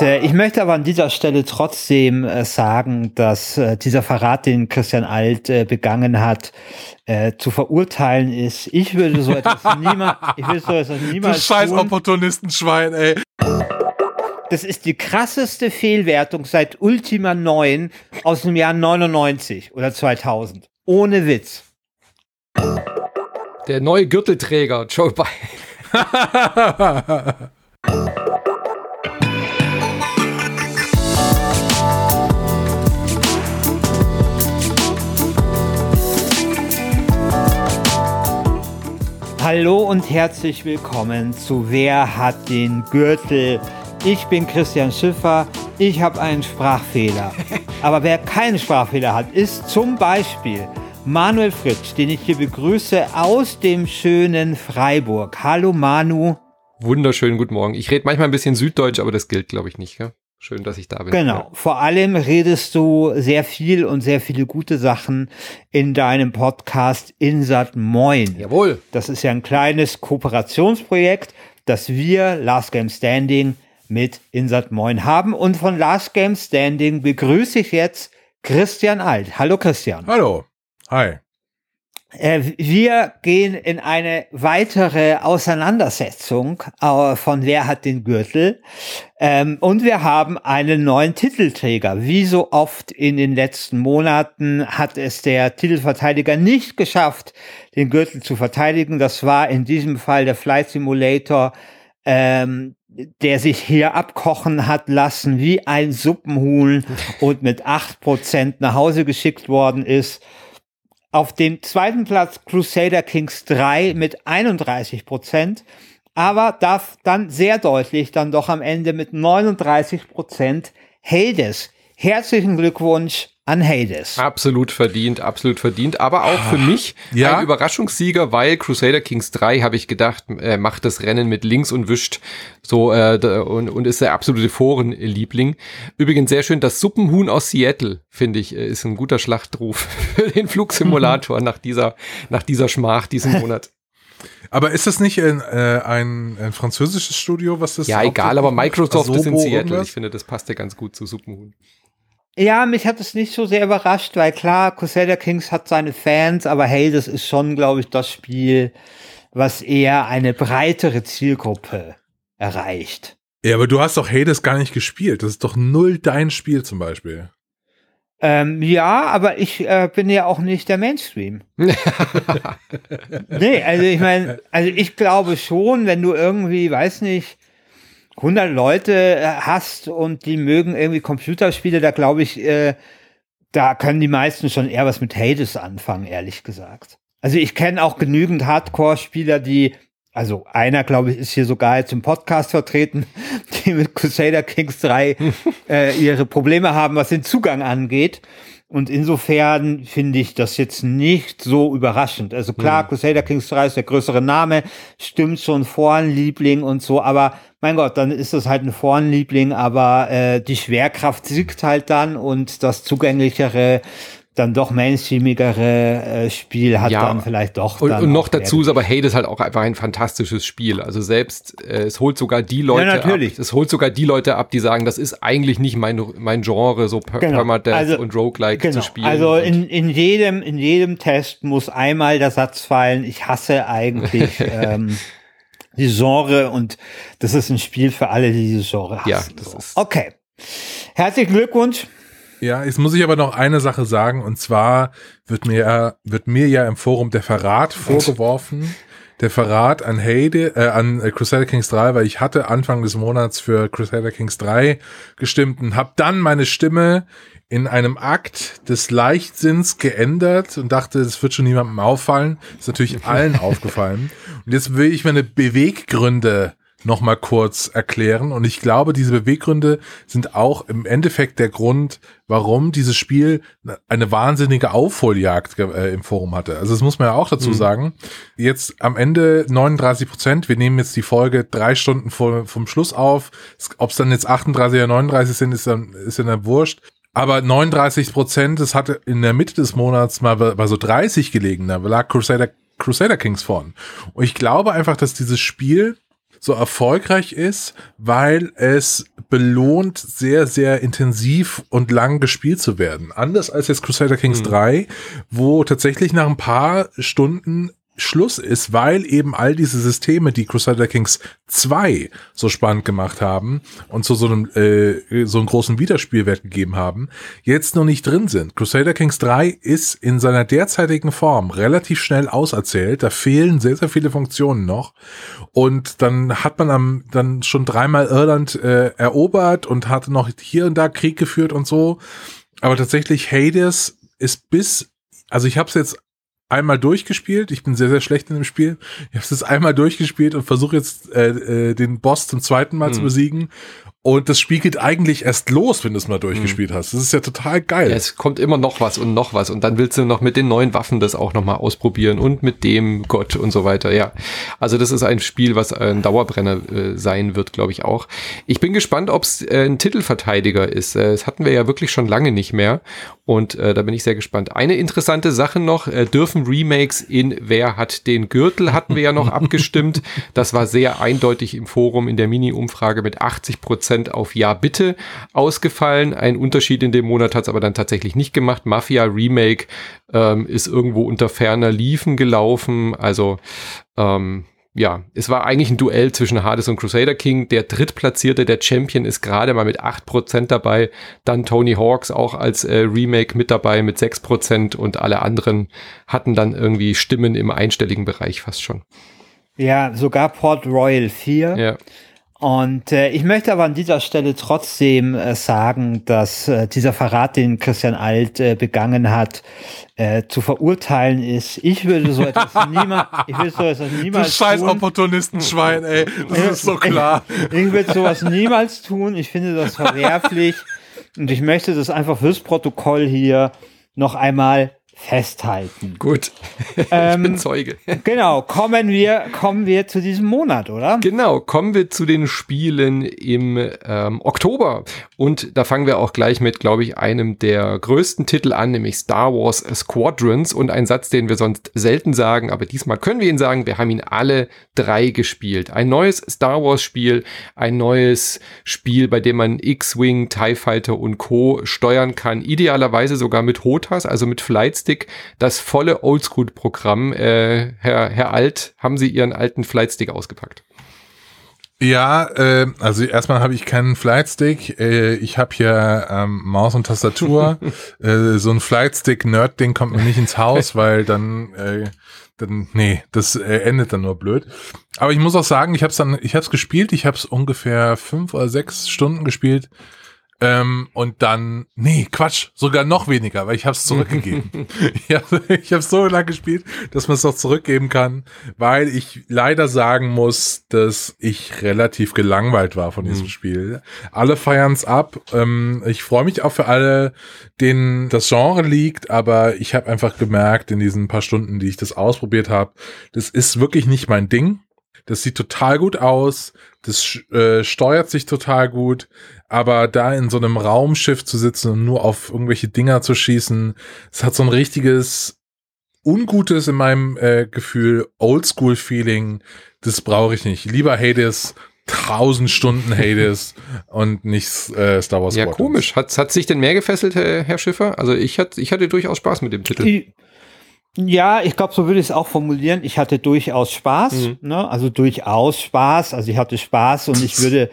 Äh, ich möchte aber an dieser Stelle trotzdem äh, sagen, dass äh, dieser Verrat, den Christian Alt begangen hat, zu verurteilen ist. Ich würde so etwas niemals, ich würde so etwas niemals. Du scheiß Opportunistenschwein, ey. Das ist die krasseste Fehlwertung seit Ultima 9 aus dem Jahr 99 oder 2000. Ohne Witz. Der neue Gürtelträger, Joe Biden. Hallo und herzlich willkommen zu Wer hat den Gürtel? Ich bin Christian Schiffer, ich habe einen Sprachfehler. Aber wer keinen Sprachfehler hat, ist zum Beispiel Manuel Fritsch, den ich hier begrüße aus dem schönen Freiburg. Hallo Manu. Wunderschönen guten Morgen. Ich rede manchmal ein bisschen Süddeutsch, aber das gilt, glaube ich, nicht. Gell? Schön, dass ich da bin. Genau. Ja. Vor allem redest du sehr viel und sehr viele gute Sachen in deinem Podcast Insat Moin. Jawohl. Das ist ja ein kleines Kooperationsprojekt, das wir, Last Game Standing, mit Insat Moin haben. Und von Last Game Standing begrüße ich jetzt Christian Alt. Hallo Christian. Hallo. Hi. Äh, wir gehen in eine weitere Auseinandersetzung äh, von Wer hat den Gürtel. Ähm, und wir haben einen neuen Titelträger. Wie so oft in den letzten Monaten hat es der Titelverteidiger nicht geschafft, den Gürtel zu verteidigen. Das war in diesem Fall der Flight Simulator, ähm, der sich hier abkochen hat lassen wie ein Suppenhuhn und mit acht Prozent nach Hause geschickt worden ist. Auf dem zweiten Platz Crusader Kings 3 mit 31 Prozent, aber darf dann sehr deutlich dann doch am Ende mit 39 Prozent Hades. Herzlichen Glückwunsch an Hades. Absolut verdient, absolut verdient. Aber auch für mich ja? ein Überraschungssieger, weil Crusader Kings 3, habe ich gedacht, äh, macht das Rennen mit links und wischt so äh, und, und ist der absolute Forenliebling. Übrigens sehr schön, das Suppenhuhn aus Seattle, finde ich, äh, ist ein guter Schlachtruf für den Flugsimulator nach dieser, nach dieser Schmach diesen Monat. Aber ist das nicht ein, äh, ein, ein französisches Studio, was das Ja, egal, aber Microsoft ist in Seattle. Irgendwas? Ich finde, das passt ja ganz gut zu Suppenhuhn. Ja, mich hat es nicht so sehr überrascht, weil klar, Crusader Kings hat seine Fans, aber hey, das ist schon, glaube ich, das Spiel, was eher eine breitere Zielgruppe erreicht. Ja, aber du hast doch Hades gar nicht gespielt. Das ist doch null dein Spiel zum Beispiel. Ähm, ja, aber ich äh, bin ja auch nicht der Mainstream. nee, also ich meine, also ich glaube schon, wenn du irgendwie, weiß nicht, 100 Leute äh, hast und die mögen irgendwie Computerspiele, da glaube ich, äh, da können die meisten schon eher was mit Hades anfangen, ehrlich gesagt. Also ich kenne auch genügend Hardcore-Spieler, die, also einer, glaube ich, ist hier sogar jetzt im Podcast vertreten, die mit Crusader Kings 3 äh, ihre Probleme haben, was den Zugang angeht. Und insofern finde ich das jetzt nicht so überraschend. Also klar, mhm. Crusader Kings 3 ist der größere Name, stimmt schon Liebling und so, aber mein Gott, dann ist das halt ein Vornliebling, aber äh, die Schwerkraft siegt halt dann und das zugänglichere dann doch mainstreamigere äh, Spiel hat ja, dann vielleicht doch. Und, und noch dazu ist aber Hades halt auch einfach ein fantastisches Spiel. Also selbst äh, es holt sogar die Leute ja, natürlich. ab. Es holt sogar die Leute ab, die sagen, das ist eigentlich nicht mein mein Genre, so per genau. Permadeath also, und Roguelike genau. zu spielen. Also in, in jedem in jedem Test muss einmal der Satz fallen: Ich hasse eigentlich. ähm, die Genre und das ist ein Spiel für alle, die dieses Genre hassen. Ja, das ist. Okay. Herzlichen Glückwunsch. Ja, jetzt muss ich aber noch eine Sache sagen und zwar wird mir wird mir ja im Forum der Verrat vorgeworfen. Der Verrat an Hade, äh, an Crusader Kings 3, weil ich hatte Anfang des Monats für Crusader Kings 3 gestimmt und habe dann meine Stimme in einem Akt des Leichtsinns geändert und dachte, es wird schon niemandem auffallen. Ist natürlich allen aufgefallen. Und jetzt will ich meine Beweggründe nochmal kurz erklären. Und ich glaube, diese Beweggründe sind auch im Endeffekt der Grund, warum dieses Spiel eine wahnsinnige Aufholjagd äh, im Forum hatte. Also das muss man ja auch dazu mhm. sagen. Jetzt am Ende 39 Prozent. Wir nehmen jetzt die Folge drei Stunden vor, vom Schluss auf. Ob es dann jetzt 38 oder 39 sind, ist dann, ist dann wurscht. Aber 39 Prozent, das hatte in der Mitte des Monats mal bei so 30 gelegen. Da lag Crusader, Crusader Kings vorn. Und ich glaube einfach, dass dieses Spiel so erfolgreich ist, weil es belohnt, sehr, sehr intensiv und lang gespielt zu werden. Anders als jetzt Crusader Kings mhm. 3, wo tatsächlich nach ein paar Stunden Schluss ist, weil eben all diese Systeme, die Crusader Kings 2 so spannend gemacht haben und zu so einem äh, so einen großen Wiederspielwert gegeben haben, jetzt noch nicht drin sind. Crusader Kings 3 ist in seiner derzeitigen Form relativ schnell auserzählt. Da fehlen sehr, sehr viele Funktionen noch. Und dann hat man am, dann schon dreimal Irland äh, erobert und hatte noch hier und da Krieg geführt und so. Aber tatsächlich Hades ist bis also ich habe es jetzt einmal durchgespielt. Ich bin sehr, sehr schlecht in dem Spiel. Ich habe es jetzt einmal durchgespielt und versuche jetzt äh, äh, den Boss zum zweiten Mal mhm. zu besiegen. Und das Spiel geht eigentlich erst los, wenn du es mal durchgespielt mhm. hast. Das ist ja total geil. Ja, es kommt immer noch was und noch was. Und dann willst du noch mit den neuen Waffen das auch nochmal ausprobieren und mit dem Gott und so weiter. Ja. Also das ist ein Spiel, was ein Dauerbrenner äh, sein wird, glaube ich auch. Ich bin gespannt, ob es äh, ein Titelverteidiger ist. Äh, das hatten wir ja wirklich schon lange nicht mehr. Und äh, da bin ich sehr gespannt. Eine interessante Sache noch, äh, dürfen Remakes in Wer hat den Gürtel, hatten wir ja noch abgestimmt. Das war sehr eindeutig im Forum in der Mini-Umfrage mit 80 Prozent auf Ja bitte ausgefallen. Ein Unterschied in dem Monat hat es aber dann tatsächlich nicht gemacht. Mafia Remake ähm, ist irgendwo unter ferner Liefen gelaufen. Also ähm, ja, es war eigentlich ein Duell zwischen Hades und Crusader King. Der drittplatzierte, der Champion, ist gerade mal mit 8% dabei. Dann Tony Hawks auch als äh, Remake mit dabei mit 6% und alle anderen hatten dann irgendwie Stimmen im einstelligen Bereich fast schon. Ja, sogar Port Royal 4. Ja. Und äh, ich möchte aber an dieser Stelle trotzdem äh, sagen, dass äh, dieser Verrat, den Christian Alt äh, begangen hat, äh, zu verurteilen ist. Ich würde so etwas niemals, ich würde so etwas niemals du scheiß Opportunistenschwein, ey, das ist so klar. Ich, ich würde sowas niemals tun. Ich finde das verwerflich und ich möchte das einfach fürs Protokoll hier noch einmal festhalten. Gut. ich ähm, bin Zeuge. genau, kommen wir, kommen wir zu diesem Monat, oder? Genau, kommen wir zu den Spielen im ähm, Oktober. Und da fangen wir auch gleich mit, glaube ich, einem der größten Titel an, nämlich Star Wars Squadrons. Und ein Satz, den wir sonst selten sagen, aber diesmal können wir ihn sagen, wir haben ihn alle drei gespielt. Ein neues Star Wars Spiel, ein neues Spiel, bei dem man X-Wing, TIE Fighter und Co. steuern kann. Idealerweise sogar mit HOTAS, also mit Flights Flightstick das volle Oldschool-Programm. Äh, Herr, Herr Alt, haben Sie Ihren alten Flightstick ausgepackt? Ja, äh, also erstmal habe ich keinen Flightstick. Äh, ich habe hier ähm, Maus und Tastatur. äh, so ein Flightstick-Nerd-Ding kommt mir nicht ins Haus, weil dann, äh, dann nee, das äh, endet dann nur blöd. Aber ich muss auch sagen, ich habe es dann, ich habe es gespielt. Ich habe es ungefähr fünf oder sechs Stunden gespielt. Ähm, und dann, nee, Quatsch, sogar noch weniger, weil ich habe es zurückgegeben. ich habe so lange gespielt, dass man es auch zurückgeben kann, weil ich leider sagen muss, dass ich relativ gelangweilt war von diesem mhm. Spiel. Alle feiern es ab. Ähm, ich freue mich auch für alle, denen das Genre liegt, aber ich habe einfach gemerkt in diesen paar Stunden, die ich das ausprobiert habe, das ist wirklich nicht mein Ding. Das sieht total gut aus. Das äh, steuert sich total gut. Aber da in so einem Raumschiff zu sitzen und nur auf irgendwelche Dinger zu schießen, es hat so ein richtiges ungutes in meinem äh, Gefühl Oldschool-Feeling. Das brauche ich nicht. Lieber Hades, tausend Stunden Hades und nicht äh, Star Wars. Ja, komisch. Hat, hat sich denn mehr gefesselt, Herr, Herr Schiffer? Also ich, hat, ich hatte durchaus Spaß mit dem Titel. Ja, ich glaube, so würde ich es auch formulieren. Ich hatte durchaus Spaß, mhm. ne? also durchaus Spaß. Also ich hatte Spaß und ich würde,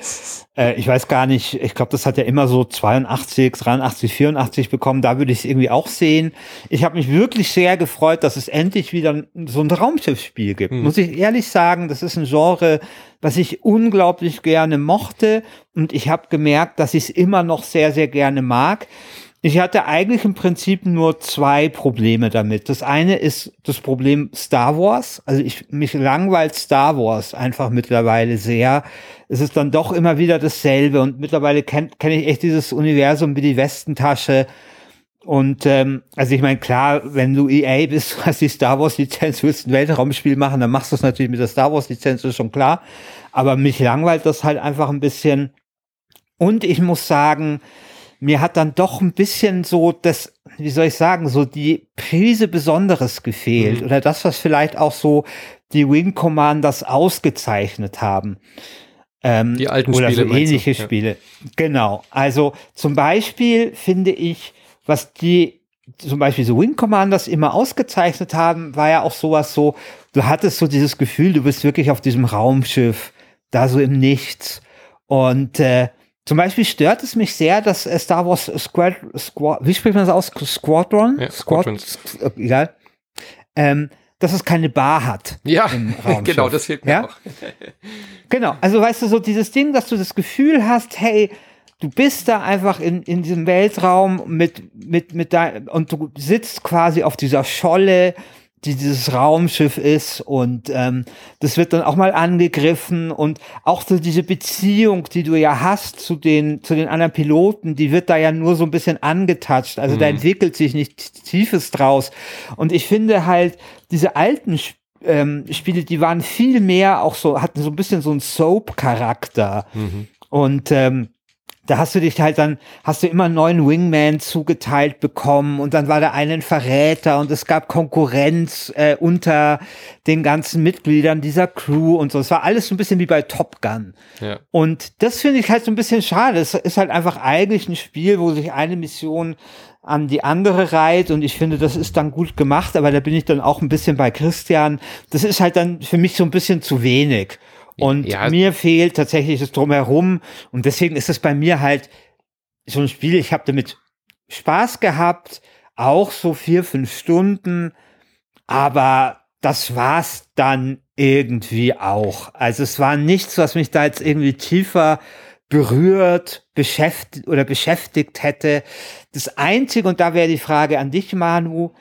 äh, ich weiß gar nicht, ich glaube, das hat ja immer so 82, 83, 84 bekommen. Da würde ich es irgendwie auch sehen. Ich habe mich wirklich sehr gefreut, dass es endlich wieder so ein Raumschiffspiel gibt. Mhm. Muss ich ehrlich sagen, das ist ein Genre, was ich unglaublich gerne mochte und ich habe gemerkt, dass ich es immer noch sehr, sehr gerne mag. Ich hatte eigentlich im Prinzip nur zwei Probleme damit. Das eine ist das Problem Star Wars. Also ich, mich langweilt Star Wars einfach mittlerweile sehr. Es ist dann doch immer wieder dasselbe und mittlerweile kenne kenn ich echt dieses Universum wie die Westentasche. Und ähm, also ich meine, klar, wenn du EA bist, hast die Star Wars Lizenz, willst ein Weltraumspiel machen, dann machst du es natürlich mit der Star Wars Lizenz, ist schon klar. Aber mich langweilt das halt einfach ein bisschen. Und ich muss sagen, mir hat dann doch ein bisschen so das, wie soll ich sagen, so die Prise Besonderes gefehlt mhm. oder das, was vielleicht auch so die Wing Commanders ausgezeichnet haben. Ähm, die alten oder Spiele. So ähnliche du? Spiele. Ja. Genau. Also zum Beispiel finde ich, was die zum Beispiel so Wing Commanders immer ausgezeichnet haben, war ja auch sowas so, du hattest so dieses Gefühl, du bist wirklich auf diesem Raumschiff, da so im Nichts. Und äh, zum Beispiel stört es mich sehr, dass äh, Star Wars Squad, Squad, wie spricht man das aus? Squadron? Ja, Squad, Squad, egal. Ähm, dass es keine Bar hat. Ja, genau, das fehlt mir ja? auch. genau, also weißt du, so dieses Ding, dass du das Gefühl hast, hey, du bist da einfach in, in diesem Weltraum mit, mit, mit dein, und du sitzt quasi auf dieser Scholle, die dieses Raumschiff ist und ähm, das wird dann auch mal angegriffen und auch so diese Beziehung, die du ja hast zu den zu den anderen Piloten, die wird da ja nur so ein bisschen angetatscht. Also mhm. da entwickelt sich nichts Tiefes draus. Und ich finde halt diese alten ähm, Spiele, die waren viel mehr auch so hatten so ein bisschen so einen Soap-Charakter mhm. und ähm, da hast du dich halt dann, hast du immer einen neuen Wingman zugeteilt bekommen und dann war der eine ein Verräter und es gab Konkurrenz äh, unter den ganzen Mitgliedern dieser Crew und so. Es war alles so ein bisschen wie bei Top Gun. Ja. Und das finde ich halt so ein bisschen schade. Es ist halt einfach eigentlich ein Spiel, wo sich eine Mission an die andere reiht und ich finde, das ist dann gut gemacht, aber da bin ich dann auch ein bisschen bei Christian. Das ist halt dann für mich so ein bisschen zu wenig. Und ja. mir fehlt tatsächlich das Drumherum. Und deswegen ist es bei mir halt so ein Spiel, ich habe damit Spaß gehabt, auch so vier, fünf Stunden. Aber das war's dann irgendwie auch. Also es war nichts, was mich da jetzt irgendwie tiefer berührt, beschäftigt oder beschäftigt hätte. Das Einzige, und da wäre die Frage an dich, Manu,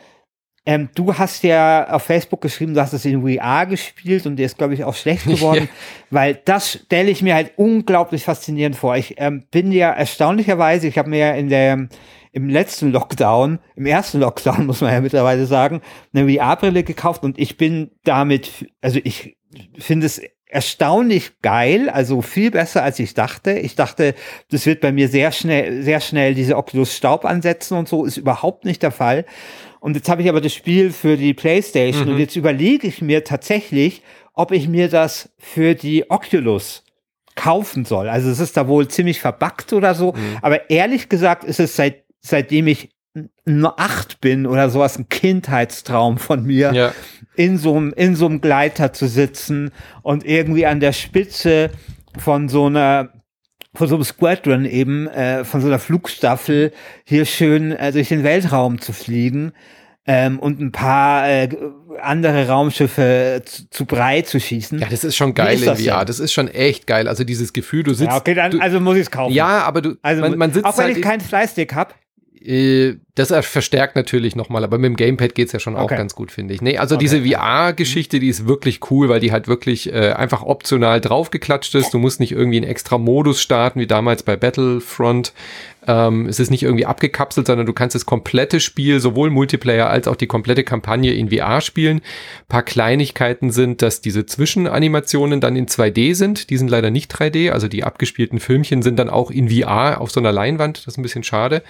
ähm, du hast ja auf Facebook geschrieben, du hast es in VR gespielt und der ist, glaube ich, auch schlecht geworden, weil das stelle ich mir halt unglaublich faszinierend vor. Ich ähm, bin ja erstaunlicherweise, ich habe mir ja in der im letzten Lockdown, im ersten Lockdown muss man ja mittlerweile sagen, eine VR-Brille gekauft und ich bin damit, also ich finde es erstaunlich geil, also viel besser als ich dachte. Ich dachte, das wird bei mir sehr schnell, sehr schnell diese Oculus Staub ansetzen und so, ist überhaupt nicht der Fall. Und jetzt habe ich aber das Spiel für die PlayStation mhm. und jetzt überlege ich mir tatsächlich, ob ich mir das für die Oculus kaufen soll. Also es ist da wohl ziemlich verbackt oder so. Mhm. Aber ehrlich gesagt ist es seit, seitdem ich nur acht bin oder sowas ein Kindheitstraum von mir, ja. in so einem, in so einem Gleiter zu sitzen und irgendwie an der Spitze von so einer von so einem Squadron eben, äh, von so einer Flugstaffel hier schön äh, durch den Weltraum zu fliegen ähm, und ein paar äh, andere Raumschiffe zu, zu breit zu schießen. Ja, das ist schon geil ist in VR. Das ist schon echt geil. Also dieses Gefühl, du sitzt. Ja, okay, dann, also muss ich es kaufen. Ja, aber du, also, man, man sitzt auch wenn halt ich keinen Fleißstick habe. Äh, das verstärkt natürlich nochmal, aber mit dem Gamepad geht's ja schon okay. auch ganz gut, finde ich. Nee, also okay. diese VR-Geschichte, die ist wirklich cool, weil die halt wirklich äh, einfach optional draufgeklatscht ist. Du musst nicht irgendwie einen extra Modus starten, wie damals bei Battlefront. Ähm, es ist nicht irgendwie abgekapselt, sondern du kannst das komplette Spiel, sowohl Multiplayer als auch die komplette Kampagne in VR spielen. Ein paar Kleinigkeiten sind, dass diese Zwischenanimationen dann in 2D sind. Die sind leider nicht 3D, also die abgespielten Filmchen sind dann auch in VR auf so einer Leinwand. Das ist ein bisschen schade.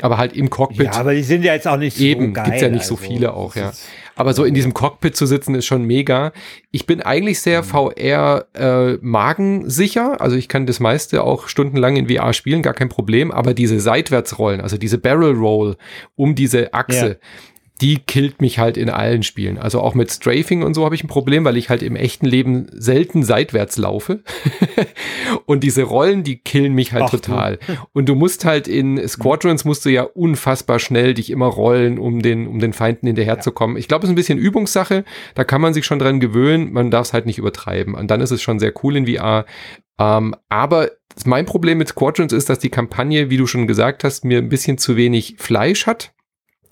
Aber halt im Cockpit. Ja, aber die sind ja jetzt auch nicht so Eben, geil. gibt's ja nicht also, so viele auch, ja. Aber so in diesem Cockpit zu sitzen ist schon mega. Ich bin eigentlich sehr VR äh, magensicher. Also ich kann das meiste auch stundenlang in VR spielen, gar kein Problem. Aber diese Seitwärtsrollen, also diese Barrel Roll um diese Achse, ja die killt mich halt in allen Spielen. Also auch mit Strafing und so habe ich ein Problem, weil ich halt im echten Leben selten seitwärts laufe. und diese Rollen, die killen mich halt Ach, total. Du. Und du musst halt in Squadrons musst du ja unfassbar schnell dich immer rollen, um den, um den Feinden hinterherzukommen. Ja. Ich glaube, es ist ein bisschen Übungssache. Da kann man sich schon dran gewöhnen. Man darf es halt nicht übertreiben. Und dann ist es schon sehr cool in VR. Ähm, aber mein Problem mit Squadrons ist, dass die Kampagne, wie du schon gesagt hast, mir ein bisschen zu wenig Fleisch hat.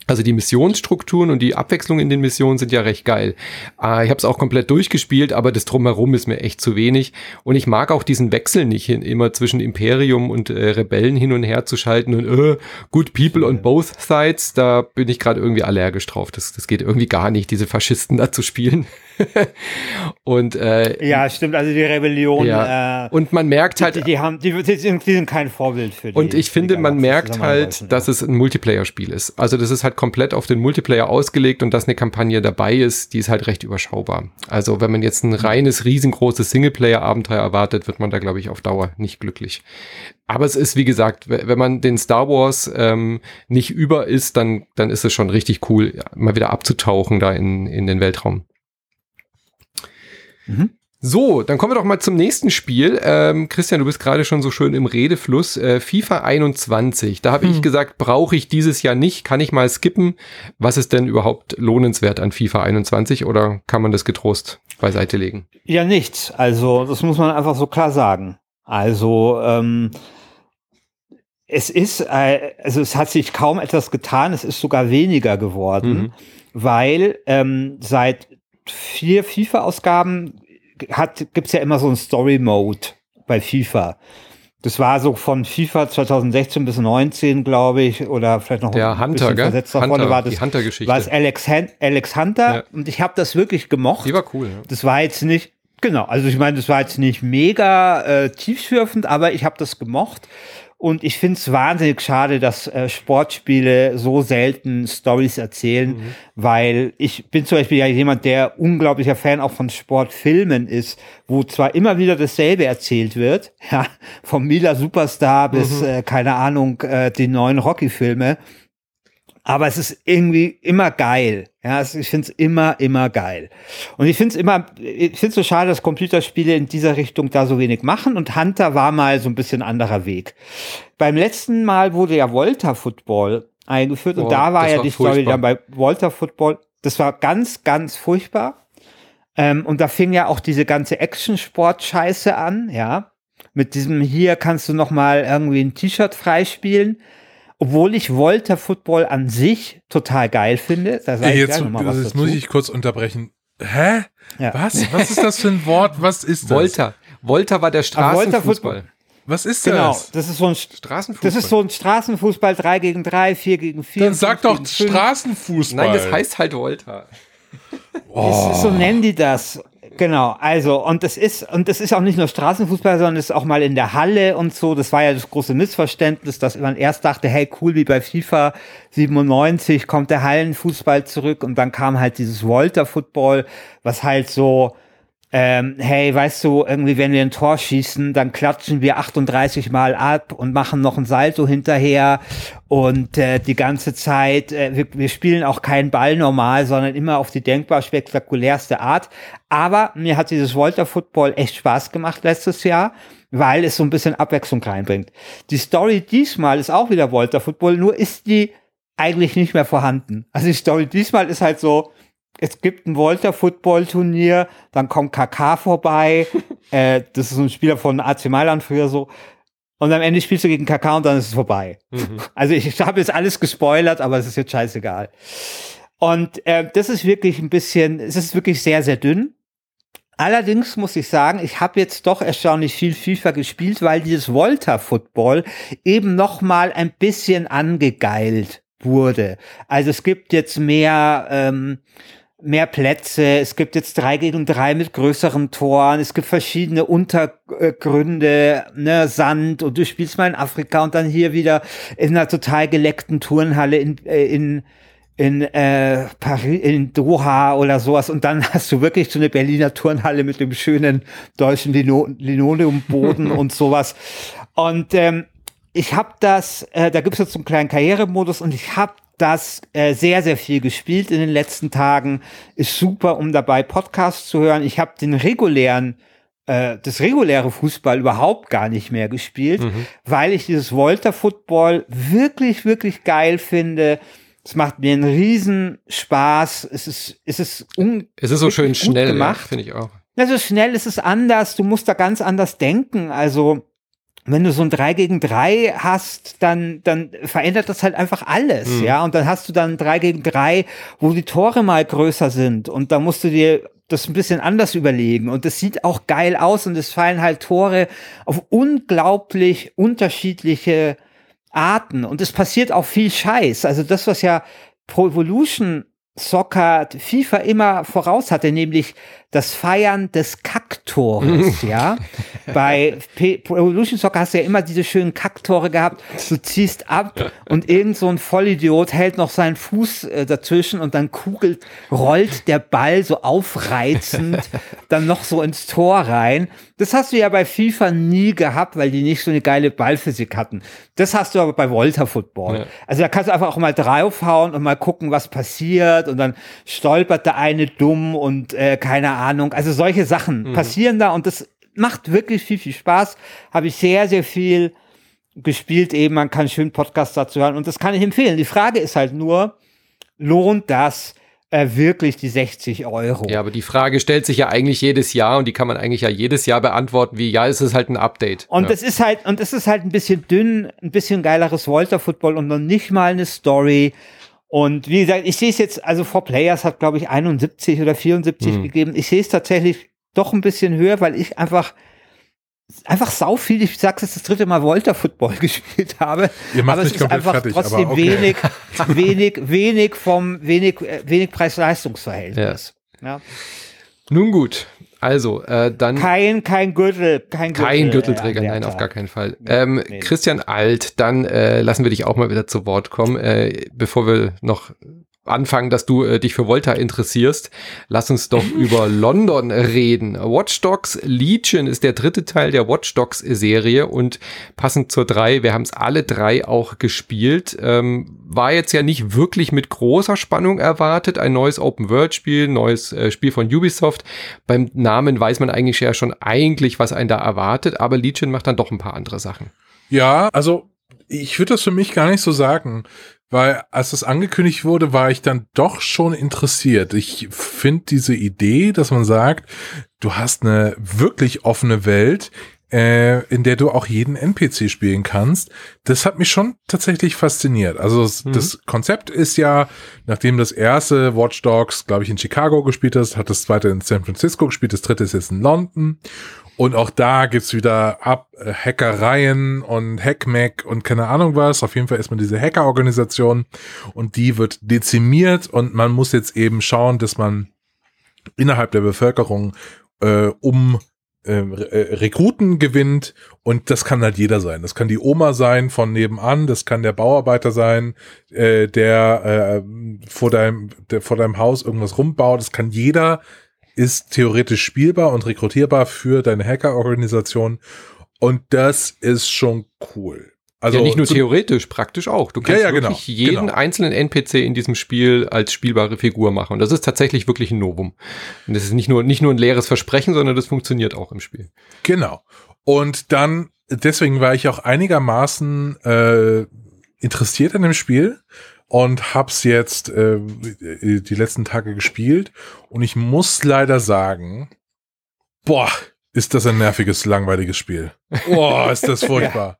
Also die Missionsstrukturen und die Abwechslung in den Missionen sind ja recht geil. Äh, ich habe es auch komplett durchgespielt, aber das drumherum ist mir echt zu wenig. Und ich mag auch diesen Wechsel nicht, hin, immer zwischen Imperium und äh, Rebellen hin und her zu schalten und äh, good people on both sides. Da bin ich gerade irgendwie allergisch drauf. Das, das geht irgendwie gar nicht, diese Faschisten da zu spielen. und äh, ja, stimmt, also die Rebellion. Ja. Äh, und man merkt halt, die, die, haben, die, die, sind, kein Vorbild für die. Und ich finde, man merkt halt, dass es ein Multiplayer-Spiel ist. Also das ist halt komplett auf den Multiplayer ausgelegt und dass eine Kampagne dabei ist, die ist halt recht überschaubar. Also wenn man jetzt ein reines, riesengroßes Singleplayer-Abenteuer erwartet, wird man da, glaube ich, auf Dauer nicht glücklich. Aber es ist, wie gesagt, wenn man den Star Wars ähm, nicht über ist, dann, dann ist es schon richtig cool, mal wieder abzutauchen da in, in den Weltraum. Mhm. So, dann kommen wir doch mal zum nächsten Spiel. Ähm, Christian, du bist gerade schon so schön im Redefluss. Äh, FIFA 21. Da habe hm. ich gesagt, brauche ich dieses Jahr nicht, kann ich mal skippen. Was ist denn überhaupt lohnenswert an FIFA 21 oder kann man das getrost beiseite legen? Ja, nichts. Also, das muss man einfach so klar sagen. Also, ähm, es ist, äh, also es hat sich kaum etwas getan, es ist sogar weniger geworden, mhm. weil ähm, seit vier FIFA-Ausgaben hat, gibt's ja immer so einen Story-Mode bei FIFA. Das war so von FIFA 2016 bis 19, glaube ich, oder vielleicht noch der ein Hunter, bisschen versetzt gell? Hunter, war das, die Hunter-Geschichte. War es Alex, Han Alex Hunter ja. und ich habe das wirklich gemocht. Die war cool. Ja. Das war jetzt nicht, genau, also ich meine, das war jetzt nicht mega äh, tiefschürfend, aber ich habe das gemocht. Und ich finde es wahnsinnig schade, dass äh, Sportspiele so selten Stories erzählen, mhm. weil ich bin zum Beispiel ja jemand, der unglaublicher Fan auch von Sportfilmen ist, wo zwar immer wieder dasselbe erzählt wird, ja, vom Mila Superstar bis, mhm. äh, keine Ahnung, äh, die neuen Rocky-Filme, aber es ist irgendwie immer geil. Ja, ich finde es immer, immer geil. Und ich finde es immer, ich finde es so schade, dass Computerspiele in dieser Richtung da so wenig machen. Und Hunter war mal so ein bisschen anderer Weg. Beim letzten Mal wurde ja Volta Football eingeführt oh, und da war ja war die furchtbar. Story dann bei Volta Football. Das war ganz, ganz furchtbar. Ähm, und da fing ja auch diese ganze Action-Sport-Scheiße an, ja. Mit diesem hier kannst du noch mal irgendwie ein T-Shirt freispielen obwohl ich Volta Football an sich total geil finde. Da sag jetzt, ich mal was jetzt muss ich kurz unterbrechen. Hä? Ja. Was? Was ist das für ein Wort? Was ist das? Volta. Volta war der Straßenfußball. Was ist das? Genau, das ist so ein Straßenfußball. Das ist so ein Straßenfußball 3 gegen 3, 4 gegen 4. Dann sag doch Straßenfußball. Nein, das heißt halt Volta. Oh. so nennen die das. Genau, also und das ist und das ist auch nicht nur Straßenfußball, sondern es ist auch mal in der Halle und so. Das war ja das große Missverständnis, dass man erst dachte, hey cool, wie bei FIFA 97 kommt der Hallenfußball zurück und dann kam halt dieses Volta Football, was halt so ähm, hey, weißt du, irgendwie, wenn wir ein Tor schießen, dann klatschen wir 38 Mal ab und machen noch ein Salto hinterher und äh, die ganze Zeit, äh, wir, wir spielen auch keinen Ball normal, sondern immer auf die denkbar spektakulärste Art. Aber mir hat dieses Volta Football echt Spaß gemacht letztes Jahr, weil es so ein bisschen Abwechslung reinbringt. Die Story diesmal ist auch wieder Volta Football, nur ist die eigentlich nicht mehr vorhanden. Also die Story diesmal ist halt so, es gibt ein Volta Football Turnier, dann kommt KK vorbei, äh, das ist ein Spieler von AC Mailand früher so. Und am Ende spielst du gegen KK und dann ist es vorbei. Mhm. Also ich, ich habe jetzt alles gespoilert, aber es ist jetzt scheißegal. Und äh, das ist wirklich ein bisschen, es ist wirklich sehr, sehr dünn. Allerdings muss ich sagen, ich habe jetzt doch erstaunlich viel FIFA gespielt, weil dieses Volta Football eben noch mal ein bisschen angegeilt wurde. Also es gibt jetzt mehr ähm, mehr Plätze, es gibt jetzt drei gegen drei mit größeren Toren, es gibt verschiedene Untergründe, ne, Sand und du spielst mal in Afrika und dann hier wieder in einer total geleckten Turnhalle in, äh, in in äh, Paris, in Doha oder sowas. Und dann hast du wirklich so eine Berliner Turnhalle mit dem schönen deutschen Lino Linoleumboden und sowas. Und ähm, ich habe das, äh, da gibt's jetzt so einen kleinen Karrieremodus und ich habe das äh, sehr, sehr viel gespielt in den letzten Tagen. Ist super, um dabei Podcasts zu hören. Ich habe den regulären, äh, das reguläre Fußball überhaupt gar nicht mehr gespielt, mhm. weil ich dieses Volta Football wirklich, wirklich geil finde. Es macht mir einen riesen Spaß. Es ist, es ist, un es ist so schön schnell gemacht, ja, finde ich auch. Es ist schnell, es ist anders. Du musst da ganz anders denken. Also wenn du so ein 3 gegen 3 hast, dann, dann verändert das halt einfach alles, mhm. ja. Und dann hast du dann 3 gegen 3, wo die Tore mal größer sind. Und da musst du dir das ein bisschen anders überlegen. Und das sieht auch geil aus und es fallen halt Tore auf unglaublich unterschiedliche Arten. Und es passiert auch viel Scheiß. Also das, was ja Pro Evolution Soccer FIFA immer voraus hatte, nämlich das Feiern des Kacktores, ja. Bei P Evolution Soccer hast du ja immer diese schönen Kacktore gehabt. Du ziehst ab und irgend so ein Vollidiot hält noch seinen Fuß äh, dazwischen und dann kugelt, rollt der Ball so aufreizend dann noch so ins Tor rein. Das hast du ja bei FIFA nie gehabt, weil die nicht so eine geile Ballphysik hatten. Das hast du aber bei Volta Football. Ja. Also da kannst du einfach auch mal draufhauen und mal gucken, was passiert und dann stolpert der eine dumm und äh, keine Ahnung. Also solche Sachen mhm. passieren da und das macht wirklich viel, viel Spaß. Habe ich sehr, sehr viel gespielt eben. Man kann schön Podcasts dazu hören und das kann ich empfehlen. Die Frage ist halt nur, lohnt das? äh, wirklich die 60 Euro. Ja, aber die Frage stellt sich ja eigentlich jedes Jahr und die kann man eigentlich ja jedes Jahr beantworten, wie ja, es ist halt ein Update. Und ja. es ist halt, und es ist halt ein bisschen dünn, ein bisschen geileres Volta Football und noch nicht mal eine Story. Und wie gesagt, ich sehe es jetzt, also For Players hat, glaube ich, 71 oder 74 mhm. gegeben. Ich sehe es tatsächlich doch ein bisschen höher, weil ich einfach einfach sau viel, ich sag's jetzt das dritte Mal Volta Football gespielt habe. Ihr macht aber es ist einfach fertig, trotzdem okay. wenig, wenig, wenig vom, wenig, äh, wenig Preis-Leistungs-Verhältnis. Ja. ja. Nun gut. Also, äh, dann. Kein, kein Gürtel, kein Gürtel. Kein Gürtelträger, äh, nein, auf gar keinen Fall. Ähm, nee. Christian Alt, dann äh, lassen wir dich auch mal wieder zu Wort kommen, äh, bevor wir noch anfangen, dass du äh, dich für Volta interessierst. Lass uns doch über London reden. Watch Dogs Legion ist der dritte Teil der Watch Dogs Serie und passend zur drei, wir haben es alle drei auch gespielt. Ähm, war jetzt ja nicht wirklich mit großer Spannung erwartet. Ein neues Open World Spiel, neues äh, Spiel von Ubisoft. Beim Namen weiß man eigentlich ja schon eigentlich, was einen da erwartet, aber Legion macht dann doch ein paar andere Sachen. Ja, also ich würde das für mich gar nicht so sagen weil als das angekündigt wurde, war ich dann doch schon interessiert. Ich finde diese Idee, dass man sagt, du hast eine wirklich offene Welt, äh, in der du auch jeden NPC spielen kannst. Das hat mich schon tatsächlich fasziniert. Also das, mhm. das Konzept ist ja, nachdem das erste Watch Dogs, glaube ich, in Chicago gespielt ist, hat das zweite in San Francisco gespielt, das dritte ist jetzt in London. Und auch da gibt's wieder Ab äh, Hackereien und Hackmack und keine Ahnung was. Auf jeden Fall ist man diese Hackerorganisation und die wird dezimiert und man muss jetzt eben schauen, dass man innerhalb der Bevölkerung äh, um äh, äh, Rekruten gewinnt und das kann halt jeder sein. Das kann die Oma sein von nebenan, das kann der Bauarbeiter sein, äh, der äh, vor deinem der vor deinem Haus irgendwas rumbaut. Das kann jeder ist theoretisch spielbar und rekrutierbar für deine Hackerorganisation. Und das ist schon cool. Also ja, nicht nur theoretisch, praktisch auch. Du kannst ja, ja, wirklich genau, jeden genau. einzelnen NPC in diesem Spiel als spielbare Figur machen. Und das ist tatsächlich wirklich ein Novum. Und das ist nicht nur, nicht nur ein leeres Versprechen, sondern das funktioniert auch im Spiel. Genau. Und dann, deswegen war ich auch einigermaßen äh, interessiert an dem Spiel und hab's jetzt äh, die letzten Tage gespielt und ich muss leider sagen, boah, ist das ein nerviges, langweiliges Spiel. Boah, ist das furchtbar.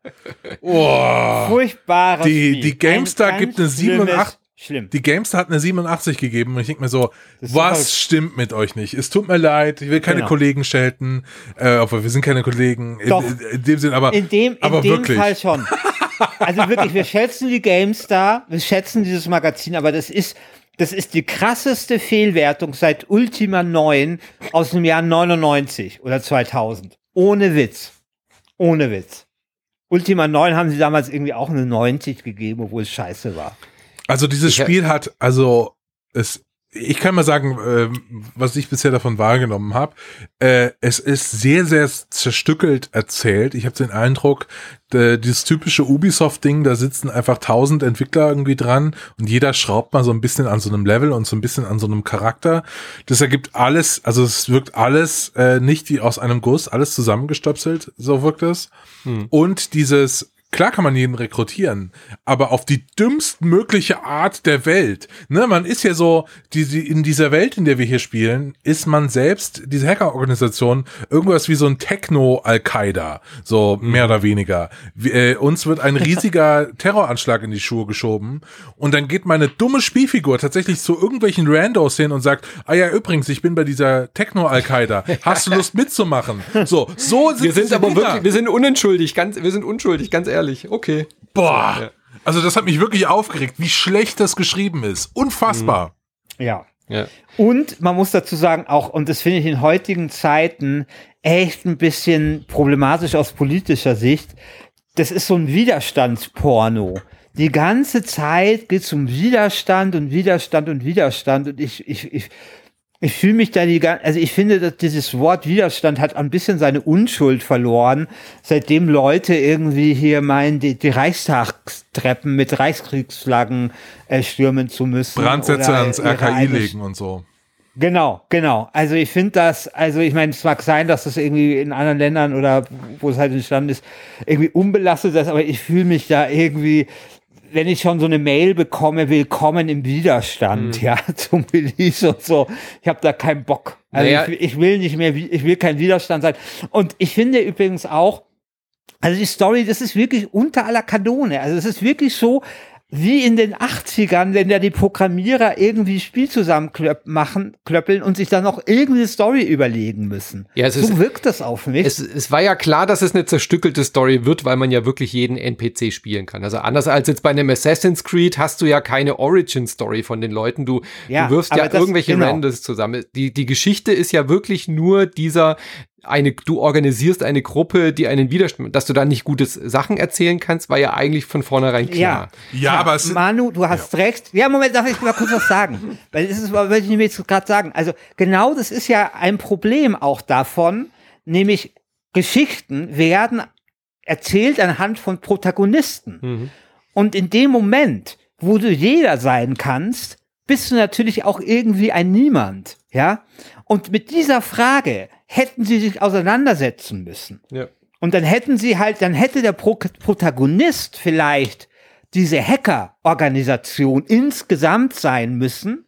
Boah. Furchtbares die, Spiel. Die GameStar ein gibt eine 87. Schlimm. Die GameStar hat eine 87 gegeben und ich denke mir so, was stimmt mit euch nicht? Es tut mir leid, ich will keine genau. Kollegen schelten, äh, obwohl wir sind keine Kollegen Doch. In, in dem Sinn, aber in dem, in aber dem wirklich. Fall schon. Also wirklich, wir schätzen die GameStar, wir schätzen dieses Magazin, aber das ist, das ist die krasseste Fehlwertung seit Ultima 9 aus dem Jahr 99 oder 2000. Ohne Witz. Ohne Witz. Ultima 9 haben sie damals irgendwie auch eine 90 gegeben, obwohl es scheiße war. Also dieses Spiel hat, also es ich kann mal sagen, äh, was ich bisher davon wahrgenommen habe. Äh, es ist sehr, sehr zerstückelt erzählt. Ich habe den Eindruck, dieses typische Ubisoft-Ding, da sitzen einfach tausend Entwickler irgendwie dran und jeder schraubt mal so ein bisschen an so einem Level und so ein bisschen an so einem Charakter. Das ergibt alles, also es wirkt alles äh, nicht wie aus einem Guss, alles zusammengestöpselt, so wirkt es. Hm. Und dieses Klar kann man jeden rekrutieren, aber auf die dümmstmögliche Art der Welt. Ne, man ist ja so, die, die, in dieser Welt, in der wir hier spielen, ist man selbst, diese Hackerorganisation, irgendwas wie so ein Techno-Al-Qaida, so mehr oder weniger. Wir, äh, uns wird ein riesiger Terroranschlag in die Schuhe geschoben und dann geht meine dumme Spielfigur tatsächlich zu irgendwelchen Randos hin und sagt, ah ja, übrigens, ich bin bei dieser Techno-Al-Qaida. Hast du Lust mitzumachen? So, so sind wir sind aber Dinger. wirklich, wir sind unentschuldig, ganz, wir sind unschuldig, ganz ehrlich ehrlich, okay. Boah. Ja. Also das hat mich wirklich aufgeregt, wie schlecht das geschrieben ist. Unfassbar. Ja. ja. Und man muss dazu sagen, auch, und das finde ich in heutigen Zeiten echt ein bisschen problematisch aus politischer Sicht, das ist so ein Widerstandsporno. Die ganze Zeit geht es um Widerstand und Widerstand und Widerstand. Und ich, ich, ich, ich fühle mich da die ganze, also ich finde, dass dieses Wort Widerstand hat ein bisschen seine Unschuld verloren, seitdem Leute irgendwie hier meinen, die, die Reichstagstreppen mit Reichskriegsflaggen äh, stürmen zu müssen. Brandsätze ans RKI legen und so. Genau, genau. Also ich finde das, also ich meine, es mag sein, dass das irgendwie in anderen Ländern oder wo es halt entstanden ist, irgendwie unbelastet ist, aber ich fühle mich da irgendwie wenn ich schon so eine Mail bekomme, willkommen im Widerstand, mhm. ja, zum Release und so, ich habe da keinen Bock. Also naja. ich, ich, will nicht mehr, ich will kein Widerstand sein. Und ich finde übrigens auch, also die Story, das ist wirklich unter aller Kanone. Also es ist wirklich so, wie in den 80ern, wenn da die Programmierer irgendwie Spiel zusammen machen, klöppeln und sich dann noch irgendwie eine Story überlegen müssen. Ja, so ist, wirkt das auf mich. Es, es, war ja klar, dass es eine zerstückelte Story wird, weil man ja wirklich jeden NPC spielen kann. Also anders als jetzt bei einem Assassin's Creed hast du ja keine Origin-Story von den Leuten. Du, ja, du wirfst ja das, irgendwelche genau. Randoms zusammen. Die, die Geschichte ist ja wirklich nur dieser eine, du organisierst eine Gruppe, die einen Widerstand, dass du da nicht gute Sachen erzählen kannst, war ja eigentlich von vornherein klar. Ja, ja, aber es Manu, du hast ja. recht. Ja, Moment, darf ich mal kurz was sagen? Weil das ist, wollte ich mir jetzt gerade sagen. Also genau, das ist ja ein Problem auch davon, nämlich Geschichten werden erzählt anhand von Protagonisten. Mhm. Und in dem Moment, wo du jeder sein kannst, bist du natürlich auch irgendwie ein Niemand, ja? Und mit dieser Frage hätten sie sich auseinandersetzen müssen. Ja. Und dann hätten sie halt, dann hätte der Pro Protagonist vielleicht diese Hacker-Organisation insgesamt sein müssen.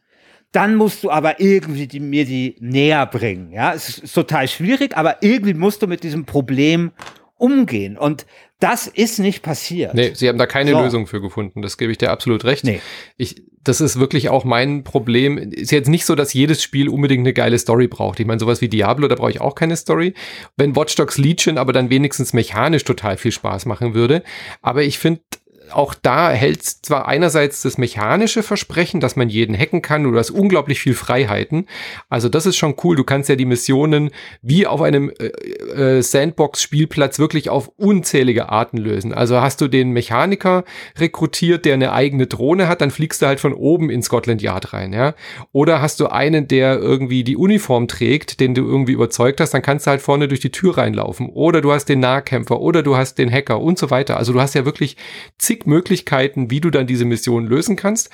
Dann musst du aber irgendwie die, mir die näher bringen. Ja, es ist total schwierig, aber irgendwie musst du mit diesem Problem umgehen. Und das ist nicht passiert. Nee, sie haben da keine so. Lösung für gefunden. Das gebe ich dir absolut recht. Nee. Ich, das ist wirklich auch mein Problem. Ist jetzt nicht so, dass jedes Spiel unbedingt eine geile Story braucht. Ich meine, sowas wie Diablo, da brauche ich auch keine Story. Wenn Watch Dogs Legion aber dann wenigstens mechanisch total viel Spaß machen würde. Aber ich finde, auch da hält zwar einerseits das mechanische Versprechen, dass man jeden hacken kann, du hast unglaublich viel Freiheiten. Also das ist schon cool. Du kannst ja die Missionen wie auf einem äh, äh, Sandbox-Spielplatz wirklich auf unzählige Arten lösen. Also hast du den Mechaniker rekrutiert, der eine eigene Drohne hat, dann fliegst du halt von oben in Scotland Yard rein, ja. Oder hast du einen, der irgendwie die Uniform trägt, den du irgendwie überzeugt hast, dann kannst du halt vorne durch die Tür reinlaufen. Oder du hast den Nahkämpfer oder du hast den Hacker und so weiter. Also du hast ja wirklich zig zig Möglichkeiten, wie du dann diese Mission lösen kannst.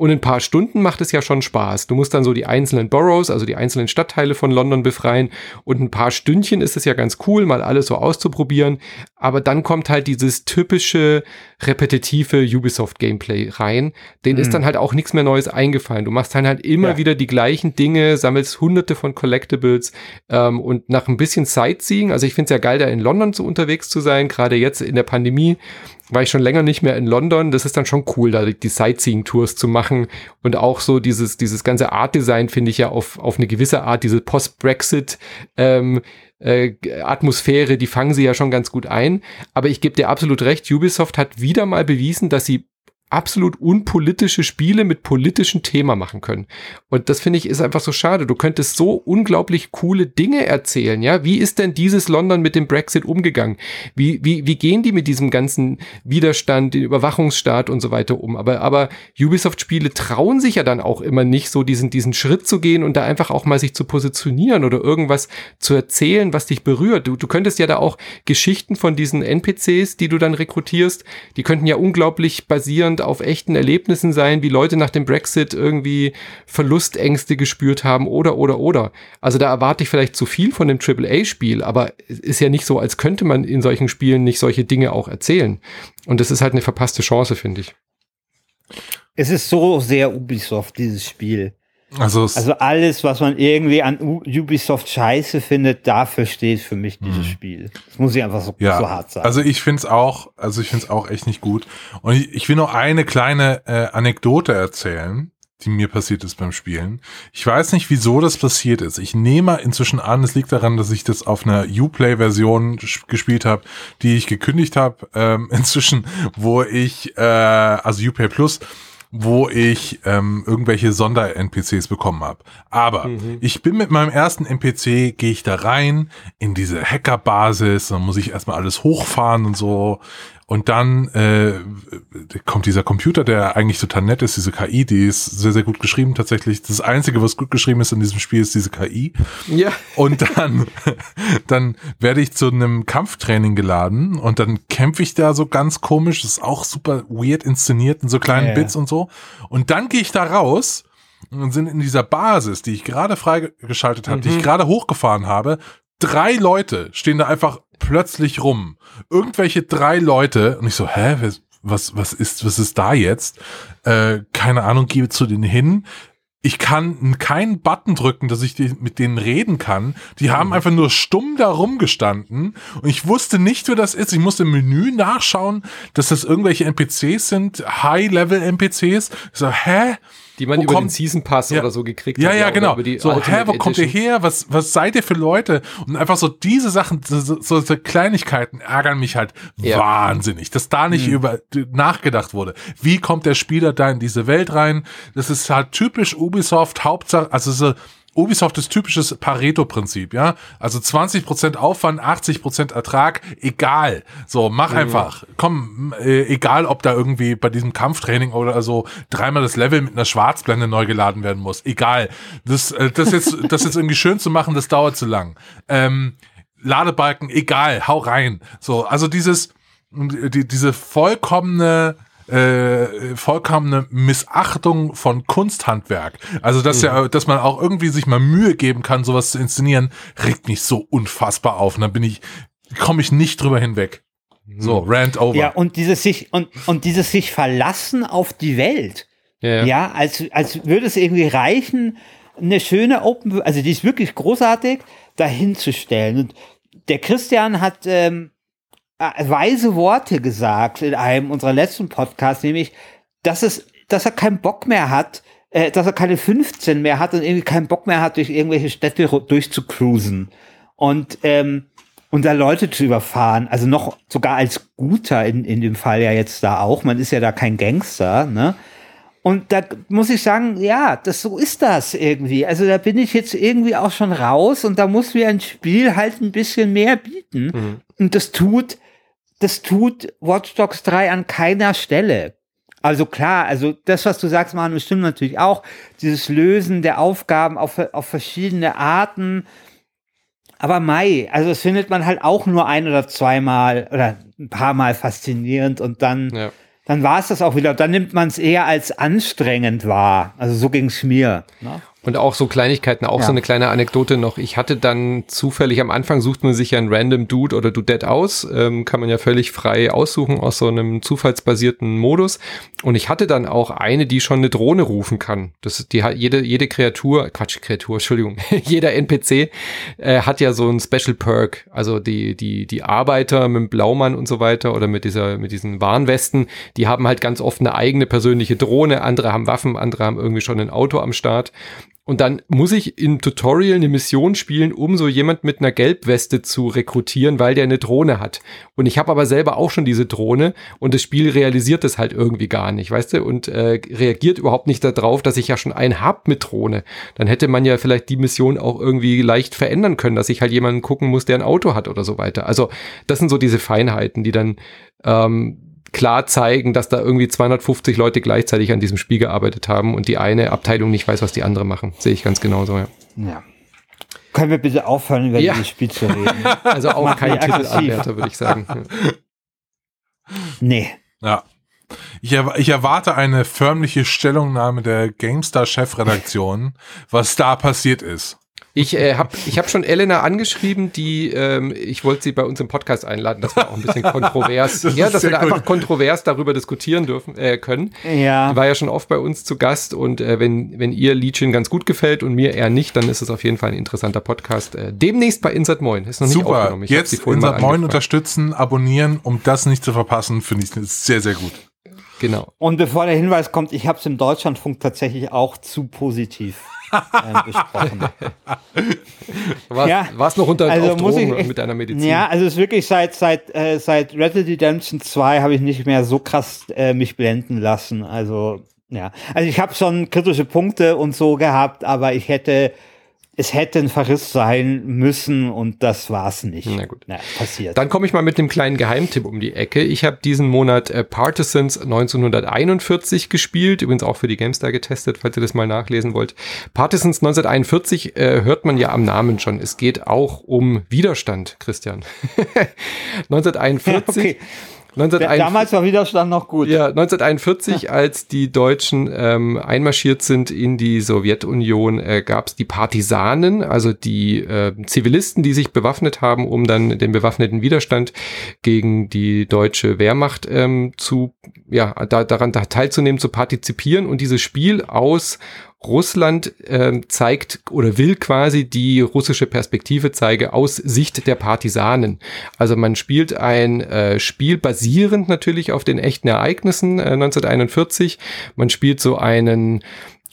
Und in ein paar Stunden macht es ja schon Spaß. Du musst dann so die einzelnen Boroughs, also die einzelnen Stadtteile von London befreien. Und ein paar Stündchen ist es ja ganz cool, mal alles so auszuprobieren. Aber dann kommt halt dieses typische, repetitive Ubisoft-Gameplay rein. Den mhm. ist dann halt auch nichts mehr Neues eingefallen. Du machst dann halt immer ja. wieder die gleichen Dinge, sammelst hunderte von Collectibles ähm, und nach ein bisschen Sightseeing. Also ich finde es ja geil, da in London so unterwegs zu sein, gerade jetzt in der Pandemie war ich schon länger nicht mehr in London. Das ist dann schon cool, da die Sightseeing-Tours zu machen. Und auch so dieses, dieses ganze Art-Design finde ich ja auf, auf eine gewisse Art, diese Post-Brexit, ähm, äh, Atmosphäre, die fangen sie ja schon ganz gut ein. Aber ich gebe dir absolut recht, Ubisoft hat wieder mal bewiesen, dass sie absolut unpolitische Spiele mit politischem Thema machen können. Und das finde ich ist einfach so schade. Du könntest so unglaublich coole Dinge erzählen, ja? Wie ist denn dieses London mit dem Brexit umgegangen? Wie, wie, wie gehen die mit diesem ganzen Widerstand, den Überwachungsstaat und so weiter um? Aber, aber Ubisoft-Spiele trauen sich ja dann auch immer nicht, so diesen, diesen Schritt zu gehen und da einfach auch mal sich zu positionieren oder irgendwas zu erzählen, was dich berührt. Du, du könntest ja da auch Geschichten von diesen NPCs, die du dann rekrutierst, die könnten ja unglaublich basieren basierend auf echten Erlebnissen sein, wie Leute nach dem Brexit irgendwie Verlustängste gespürt haben oder oder oder. Also da erwarte ich vielleicht zu viel von dem AAA-Spiel, aber es ist ja nicht so, als könnte man in solchen Spielen nicht solche Dinge auch erzählen. Und das ist halt eine verpasste Chance, finde ich. Es ist so sehr Ubisoft, dieses Spiel. Also, also alles, was man irgendwie an Ubisoft scheiße findet, dafür steht für mich dieses mhm. Spiel. Das muss ich einfach so, ja, so hart sagen. Also ich finde es auch, also ich finde es auch echt nicht gut. Und ich, ich will noch eine kleine äh, Anekdote erzählen, die mir passiert ist beim Spielen. Ich weiß nicht, wieso das passiert ist. Ich nehme inzwischen an, es liegt daran, dass ich das auf einer Uplay-Version gespielt habe, die ich gekündigt habe. Ähm, inzwischen, wo ich, äh, also Uplay Plus, wo ich ähm, irgendwelche Sonder-NPCs bekommen habe. Aber mhm. ich bin mit meinem ersten NPC, gehe ich da rein in diese Hackerbasis, dann muss ich erstmal alles hochfahren und so. Und dann äh, kommt dieser Computer, der eigentlich total nett ist, diese KI, die ist sehr, sehr gut geschrieben tatsächlich. Das Einzige, was gut geschrieben ist in diesem Spiel, ist diese KI. Ja. Und dann, dann werde ich zu einem Kampftraining geladen und dann kämpfe ich da so ganz komisch. Das ist auch super weird inszeniert in so kleinen ja, Bits und so. Und dann gehe ich da raus und sind in dieser Basis, die ich gerade freigeschaltet habe, mhm. die ich mhm. gerade hochgefahren habe, drei Leute stehen da einfach plötzlich rum. Irgendwelche drei Leute und ich so, hä, was, was ist, was ist da jetzt? Äh, keine Ahnung, gebe zu denen hin. Ich kann keinen Button drücken, dass ich die, mit denen reden kann. Die haben mhm. einfach nur stumm da rumgestanden und ich wusste nicht, wer das ist. Ich musste im Menü nachschauen, dass das irgendwelche NPCs sind, High-Level-NPCs. Ich so, hä? Die man wo über kommt, den Season Pass ja, oder so gekriegt ja, hat. Ja, ja, genau. So, hä, wo kommt ihr her? Was, was seid ihr für Leute? Und einfach so diese Sachen, so, so, so Kleinigkeiten ärgern mich halt ja. wahnsinnig, dass da nicht mhm. über nachgedacht wurde. Wie kommt der Spieler da in diese Welt rein? Das ist halt typisch Ubisoft, Hauptsache, also so Ubisoft ist typisches Pareto-Prinzip, ja. Also 20% Aufwand, 80% Ertrag, egal. So, mach mhm. einfach. Komm, äh, egal ob da irgendwie bei diesem Kampftraining oder so dreimal das Level mit einer Schwarzblende neu geladen werden muss. Egal. Das, äh, das jetzt, das jetzt irgendwie schön zu machen, das dauert zu lang. Ähm, Ladebalken, egal, hau rein. So, also dieses, die, diese vollkommene äh, vollkommene Missachtung von Kunsthandwerk. Also dass mhm. ja, dass man auch irgendwie sich mal Mühe geben kann, sowas zu inszenieren, regt mich so unfassbar auf. Und dann bin ich, komme ich nicht drüber hinweg. So, mhm. rant over. Ja, und dieses sich, und, und dieses sich verlassen auf die Welt. Ja, ja. ja als, als würde es irgendwie reichen, eine schöne Open, also die ist wirklich großartig, dahinzustellen. Und der Christian hat ähm, äh, weise Worte gesagt in einem unserer letzten Podcasts, nämlich, dass es, dass er keinen Bock mehr hat, äh, dass er keine 15 mehr hat und irgendwie keinen Bock mehr hat, durch irgendwelche Städte durchzucruisen und ähm, und da Leute zu überfahren, also noch sogar als Guter in, in dem Fall ja jetzt da auch, man ist ja da kein Gangster, ne? Und da muss ich sagen, ja, das so ist das irgendwie. Also da bin ich jetzt irgendwie auch schon raus und da muss mir ein Spiel halt ein bisschen mehr bieten. Mhm. Und das tut das tut Watch Dogs 3 an keiner Stelle. Also klar, also das, was du sagst, Manu, stimmt natürlich auch. Dieses Lösen der Aufgaben auf, auf verschiedene Arten. Aber Mai, also das findet man halt auch nur ein oder zweimal oder ein paar Mal faszinierend und dann, ja. dann war es das auch wieder. Dann nimmt man es eher als anstrengend wahr. Also so ging es mir. Ne? Und auch so Kleinigkeiten, auch ja. so eine kleine Anekdote noch. Ich hatte dann zufällig am Anfang sucht man sich ja einen random Dude oder Dudette aus, ähm, kann man ja völlig frei aussuchen aus so einem zufallsbasierten Modus. Und ich hatte dann auch eine, die schon eine Drohne rufen kann. Das ist die hat jede jede Kreatur, Quatsch Kreatur, Entschuldigung, jeder NPC äh, hat ja so ein Special Perk. Also die die die Arbeiter mit dem Blaumann und so weiter oder mit dieser mit diesen Warnwesten, die haben halt ganz oft eine eigene persönliche Drohne. Andere haben Waffen, andere haben irgendwie schon ein Auto am Start. Und dann muss ich im Tutorial eine Mission spielen, um so jemand mit einer Gelbweste zu rekrutieren, weil der eine Drohne hat. Und ich habe aber selber auch schon diese Drohne und das Spiel realisiert das halt irgendwie gar nicht, weißt du? Und äh, reagiert überhaupt nicht darauf, dass ich ja schon einen hab mit Drohne. Dann hätte man ja vielleicht die Mission auch irgendwie leicht verändern können, dass ich halt jemanden gucken muss, der ein Auto hat oder so weiter. Also das sind so diese Feinheiten, die dann ähm, klar zeigen, dass da irgendwie 250 Leute gleichzeitig an diesem Spiel gearbeitet haben und die eine Abteilung nicht weiß, was die andere machen. Sehe ich ganz genauso, ja. Ja. Können wir bitte aufhören, über ja. dieses Spiel zu reden? Also auch kein Titelanwärter, würde ich sagen. Nee. Ja. Ich, er, ich, erwarte eine förmliche Stellungnahme der GameStar-Chefredaktion, was da passiert ist. Ich äh, habe ich hab schon Elena angeschrieben, die ähm, ich wollte sie bei uns im Podcast einladen, dass wir auch ein bisschen kontrovers, das ja, dass wir da einfach kontrovers darüber diskutieren dürfen äh, können. Ja. Die war ja schon oft bei uns zu Gast und äh, wenn wenn ihr Liedchen ganz gut gefällt und mir eher nicht, dann ist es auf jeden Fall ein interessanter Podcast. Äh, demnächst bei Insert Moin. Ist noch nicht Super. aufgenommen. Ich Jetzt Insert Moin unterstützen, abonnieren, um das nicht zu verpassen, finde ich sehr sehr gut. Genau. Und bevor der Hinweis kommt, ich habe es im Deutschlandfunk tatsächlich auch zu positiv äh, besprochen. War ja, noch unter also muss ich mit deiner Medizin? Ja, also es ist wirklich seit seit äh, seit Red Dead Redemption 2 habe ich nicht mehr so krass äh, mich blenden lassen. Also Ja, also ich habe schon kritische Punkte und so gehabt, aber ich hätte es hätte ein Verriss sein müssen und das war's nicht. Na gut. Na, passiert. Dann komme ich mal mit einem kleinen Geheimtipp um die Ecke. Ich habe diesen Monat äh, Partisans 1941 gespielt, übrigens auch für die GameStar getestet, falls ihr das mal nachlesen wollt. Partisans 1941 äh, hört man ja am Namen schon. Es geht auch um Widerstand, Christian. 1941. Ja, okay. 1941, Damals war Widerstand noch gut. Ja, 1941, ja. als die Deutschen ähm, einmarschiert sind in die Sowjetunion, äh, gab es die Partisanen, also die äh, Zivilisten, die sich bewaffnet haben, um dann den bewaffneten Widerstand gegen die deutsche Wehrmacht ähm, zu, ja, da, daran da teilzunehmen, zu partizipieren. Und dieses Spiel aus Russland äh, zeigt oder will quasi die russische Perspektive zeige aus Sicht der Partisanen. Also man spielt ein äh, Spiel basierend natürlich auf den echten Ereignissen äh, 1941. Man spielt so einen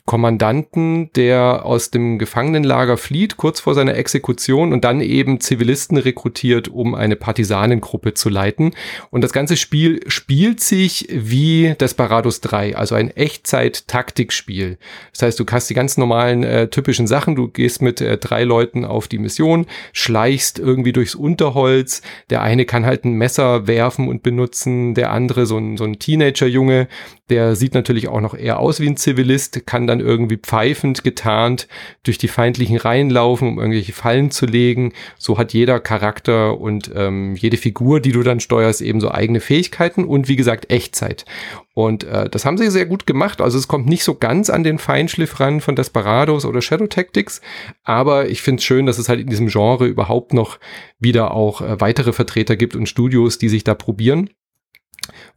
Kommandanten, der aus dem Gefangenenlager flieht, kurz vor seiner Exekution und dann eben Zivilisten rekrutiert, um eine Partisanengruppe zu leiten. Und das ganze Spiel spielt sich wie Desperados 3, also ein Echtzeit-Taktikspiel. Das heißt, du hast die ganz normalen äh, typischen Sachen, du gehst mit äh, drei Leuten auf die Mission, schleichst irgendwie durchs Unterholz, der eine kann halt ein Messer werfen und benutzen, der andere so ein, so ein Teenager-Junge, der sieht natürlich auch noch eher aus wie ein Zivilist, kann dann irgendwie pfeifend getarnt durch die feindlichen Reihen laufen, um irgendwelche Fallen zu legen. So hat jeder Charakter und ähm, jede Figur, die du dann steuerst, eben so eigene Fähigkeiten und wie gesagt Echtzeit. Und äh, das haben sie sehr gut gemacht. Also es kommt nicht so ganz an den Feinschliff ran von Desperados oder Shadow Tactics, aber ich finde es schön, dass es halt in diesem Genre überhaupt noch wieder auch äh, weitere Vertreter gibt und Studios, die sich da probieren.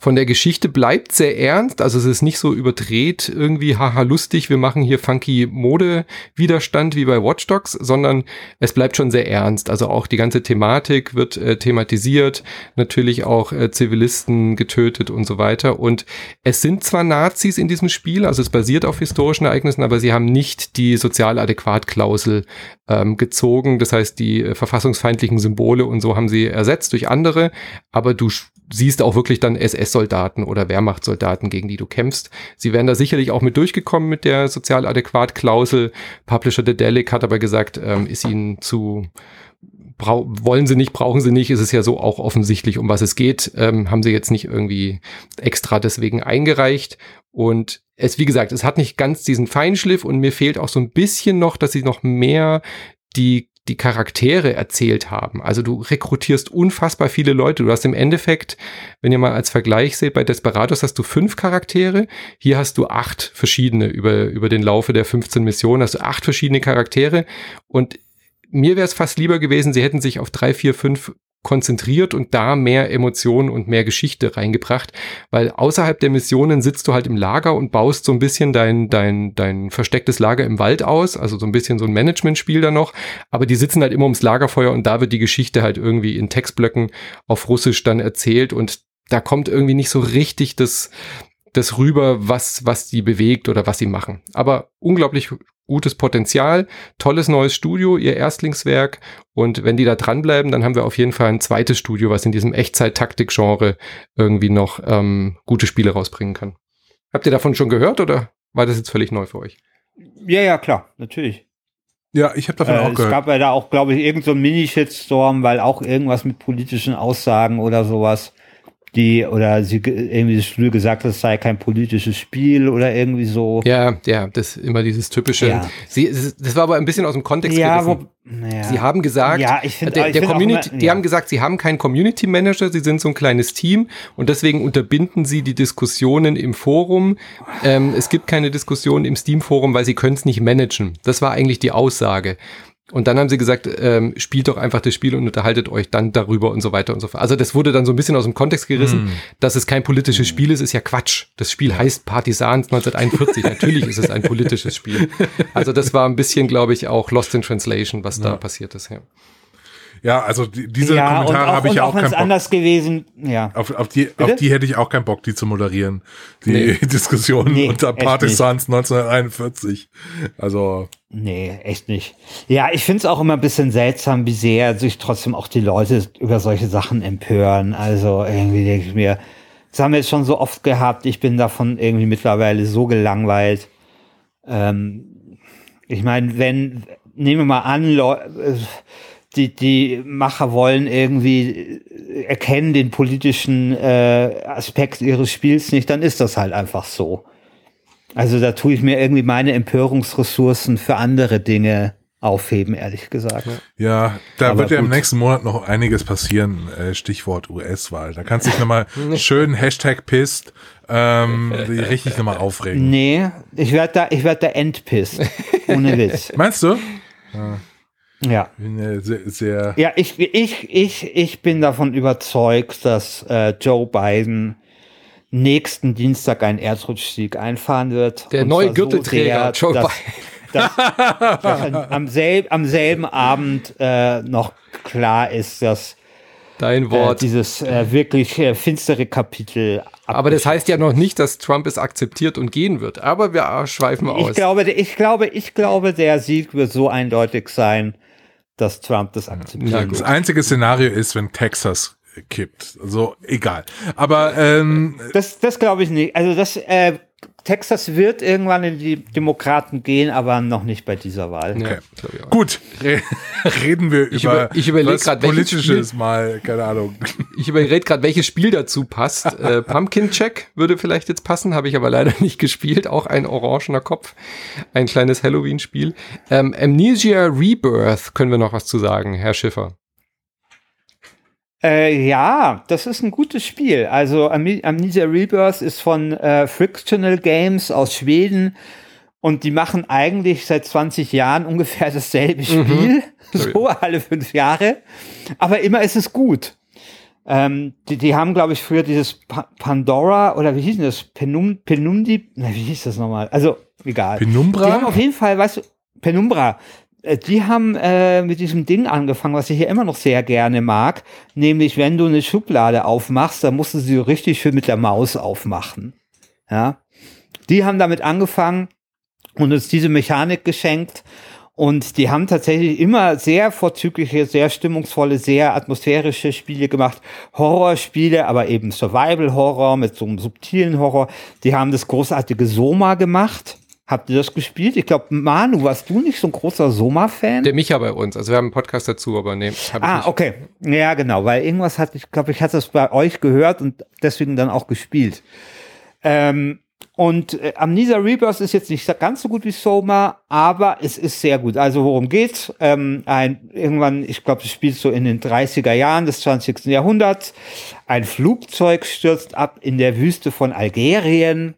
Von der Geschichte bleibt sehr ernst, also es ist nicht so überdreht irgendwie haha lustig, wir machen hier funky Mode Widerstand wie bei Watch Dogs, sondern es bleibt schon sehr ernst. Also auch die ganze Thematik wird äh, thematisiert, natürlich auch äh, Zivilisten getötet und so weiter. Und es sind zwar Nazis in diesem Spiel, also es basiert auf historischen Ereignissen, aber sie haben nicht die sozial adäquat Klausel ähm, gezogen, das heißt die äh, verfassungsfeindlichen Symbole und so haben sie ersetzt durch andere, aber du siehst auch wirklich dann SS-Soldaten oder Wehrmachtssoldaten, gegen die du kämpfst. Sie wären da sicherlich auch mit durchgekommen mit der sozial Klausel. Publisher Dedelic hat aber gesagt, ähm, ist ihnen zu wollen sie nicht, brauchen sie nicht, ist es ja so auch offensichtlich, um was es geht, ähm, haben sie jetzt nicht irgendwie extra deswegen eingereicht. Und es, wie gesagt, es hat nicht ganz diesen Feinschliff und mir fehlt auch so ein bisschen noch, dass sie noch mehr die die Charaktere erzählt haben. Also du rekrutierst unfassbar viele Leute. Du hast im Endeffekt, wenn ihr mal als Vergleich seht, bei Desperados hast du fünf Charaktere. Hier hast du acht verschiedene über, über den Laufe der 15 Missionen. Hast du acht verschiedene Charaktere. Und mir wäre es fast lieber gewesen, sie hätten sich auf drei, vier, fünf konzentriert und da mehr Emotionen und mehr Geschichte reingebracht, weil außerhalb der Missionen sitzt du halt im Lager und baust so ein bisschen dein, dein, dein verstecktes Lager im Wald aus, also so ein bisschen so ein Managementspiel da noch, aber die sitzen halt immer ums Lagerfeuer und da wird die Geschichte halt irgendwie in Textblöcken auf Russisch dann erzählt und da kommt irgendwie nicht so richtig das, das rüber, was, was die bewegt oder was sie machen. Aber unglaublich gutes Potenzial, tolles neues Studio, ihr Erstlingswerk. Und wenn die da dranbleiben, dann haben wir auf jeden Fall ein zweites Studio, was in diesem Echtzeit-Taktik-Genre irgendwie noch ähm, gute Spiele rausbringen kann. Habt ihr davon schon gehört oder war das jetzt völlig neu für euch? Ja, ja, klar, natürlich. Ja, ich habe davon äh, auch gehört. Es gab ja da auch, glaube ich, irgendein so Mini-Shitstorm, weil auch irgendwas mit politischen Aussagen oder sowas die oder sie irgendwie das Studio gesagt, das sei kein politisches Spiel oder irgendwie so. Ja, ja, das ist immer dieses typische. Ja. Sie, das war aber ein bisschen aus dem Kontext ja, gerissen. Wo, ja. Sie haben gesagt, ja, ich find, der, der Community, immer, die haben gesagt, sie haben keinen Community Manager, sie sind so ein kleines Team und deswegen unterbinden sie die Diskussionen im Forum. Ähm, es gibt keine Diskussionen im Steam Forum, weil sie können es nicht managen. Das war eigentlich die Aussage. Und dann haben sie gesagt, ähm, spielt doch einfach das Spiel und unterhaltet euch dann darüber und so weiter und so fort. Also das wurde dann so ein bisschen aus dem Kontext gerissen, mm. dass es kein politisches mm. Spiel ist, ist ja Quatsch. Das Spiel heißt Partisans 1941. Natürlich ist es ein politisches Spiel. Also das war ein bisschen, glaube ich, auch Lost in Translation, was ja. da passiert ist. Ja. Ja, also die, diese ja, Kommentare habe ich ja auch, auch keinen Bock. anders gewesen, ja. Auf, auf, die, auf die hätte ich auch keinen Bock, die zu moderieren. Die nee. Diskussion nee, unter Partisans 1941. Also. Nee, echt nicht. Ja, ich finde es auch immer ein bisschen seltsam, wie sehr sich trotzdem auch die Leute über solche Sachen empören. Also irgendwie denke ich mir, das haben wir jetzt schon so oft gehabt. Ich bin davon irgendwie mittlerweile so gelangweilt. Ähm, ich meine, wenn, nehmen wir mal an, Leute, die, die Macher wollen irgendwie erkennen den politischen äh, Aspekt ihres Spiels nicht, dann ist das halt einfach so. Also da tue ich mir irgendwie meine Empörungsressourcen für andere Dinge aufheben, ehrlich gesagt. Ja, da Aber wird ja im nächsten Monat noch einiges passieren, äh, Stichwort US-Wahl. Da kannst du dich nochmal schön Hashtag pisst ähm, richtig nochmal aufregen. Nee, ich werde da, ich werde da entpisst. Ohne Witz. Meinst du? Ja. Ja. Sehr, sehr ja, ich, ich, ich, ich bin davon überzeugt, dass äh, Joe Biden nächsten Dienstag einen Erdrutschsieg einfahren wird. Der neue Gürtelträger, so Joe dass, Biden. Dass, dass am, selb, am selben Abend äh, noch klar ist, dass Dein äh, Wort. Äh, dieses äh, wirklich äh, finstere Kapitel. Aber das heißt ja noch nicht, dass Trump es akzeptiert und gehen wird. Aber wir schweifen aus. Ich glaube, ich glaube, ich glaube, der Sieg wird so eindeutig sein, dass Trump das akzeptiert. das einzige Szenario ist, wenn Texas kippt. So, egal. Aber ähm, das, das glaube ich nicht. Also das äh, Texas wird irgendwann in die Demokraten gehen, aber noch nicht bei dieser Wahl. Okay. Ja, Gut, Re reden wir ich über, ich überlege gerade politisches mal, keine Ahnung. Ich überlege gerade, welches Spiel dazu passt. äh, Pumpkin Check würde vielleicht jetzt passen, habe ich aber leider nicht gespielt. Auch ein orangener Kopf, ein kleines Halloween-Spiel. Ähm, Amnesia Rebirth können wir noch was zu sagen, Herr Schiffer. Äh, ja, das ist ein gutes Spiel. Also Am Amnesia Rebirth ist von äh, Frictional Games aus Schweden und die machen eigentlich seit 20 Jahren ungefähr dasselbe mhm. Spiel, mhm. so alle fünf Jahre, aber immer ist es gut. Ähm, die, die haben, glaube ich, früher dieses pa Pandora oder wie hieß denn das? Penum, Penundi? Na, wie hieß das nochmal? Also, egal. Penumbra? Die haben auf jeden Fall, weißt du, Penumbra. Äh, die haben äh, mit diesem Ding angefangen, was ich hier immer noch sehr gerne mag, nämlich wenn du eine Schublade aufmachst, dann musst du sie richtig schön mit der Maus aufmachen. Ja, die haben damit angefangen und uns diese Mechanik geschenkt. Und die haben tatsächlich immer sehr vorzügliche, sehr stimmungsvolle, sehr atmosphärische Spiele gemacht. Horrorspiele, aber eben Survival-Horror mit so einem subtilen Horror. Die haben das großartige Soma gemacht. Habt ihr das gespielt? Ich glaube, Manu, warst du nicht so ein großer Soma-Fan? Der Micha bei uns. Also wir haben einen Podcast dazu, aber nee. ah, okay. Ja, genau, weil irgendwas hatte ich, glaube ich, hatte es bei euch gehört und deswegen dann auch gespielt. Ähm, und äh, Amnesia Rebirth ist jetzt nicht ganz so gut wie Soma, aber es ist sehr gut. Also worum geht's? Ähm, ein, irgendwann, ich glaube, es spielt so in den 30er Jahren des 20. Jahrhunderts. Ein Flugzeug stürzt ab in der Wüste von Algerien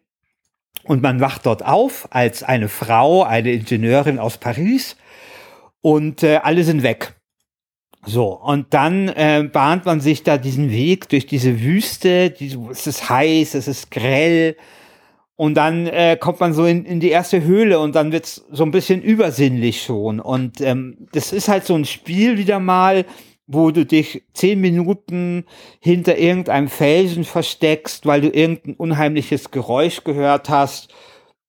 und man wacht dort auf als eine Frau, eine Ingenieurin aus Paris und äh, alle sind weg. So, und dann äh, bahnt man sich da diesen Weg durch diese Wüste, die, es ist heiß, es ist grell, und dann äh, kommt man so in, in die erste Höhle und dann wird's so ein bisschen übersinnlich schon. Und ähm, das ist halt so ein Spiel wieder mal, wo du dich zehn Minuten hinter irgendeinem Felsen versteckst, weil du irgendein unheimliches Geräusch gehört hast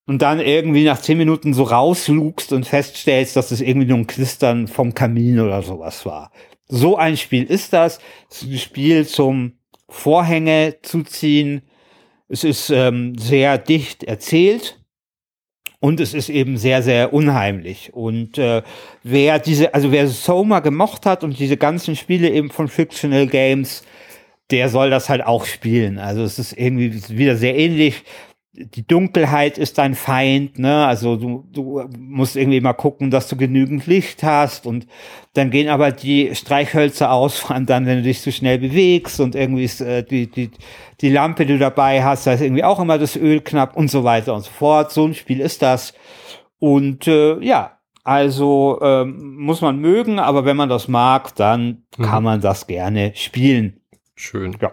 und dann irgendwie nach zehn Minuten so rauslugst und feststellst, dass es irgendwie nur ein Knistern vom Kamin oder sowas war. So ein Spiel ist das. Das ist ein Spiel zum Vorhänge zuziehen. Es ist ähm, sehr dicht erzählt und es ist eben sehr, sehr unheimlich. Und äh, wer diese, also wer Soma gemocht hat und diese ganzen Spiele eben von Fictional Games, der soll das halt auch spielen. Also es ist irgendwie wieder sehr ähnlich die Dunkelheit ist dein Feind, ne? Also du, du musst irgendwie mal gucken, dass du genügend Licht hast und dann gehen aber die Streichhölzer aus, dann, wenn du dich zu schnell bewegst und irgendwie ist äh, die, die, die Lampe, die du dabei hast, da ist irgendwie auch immer das Öl knapp und so weiter und so fort. So ein Spiel ist das. Und äh, ja, also ähm, muss man mögen, aber wenn man das mag, dann mhm. kann man das gerne spielen. Schön. Ja.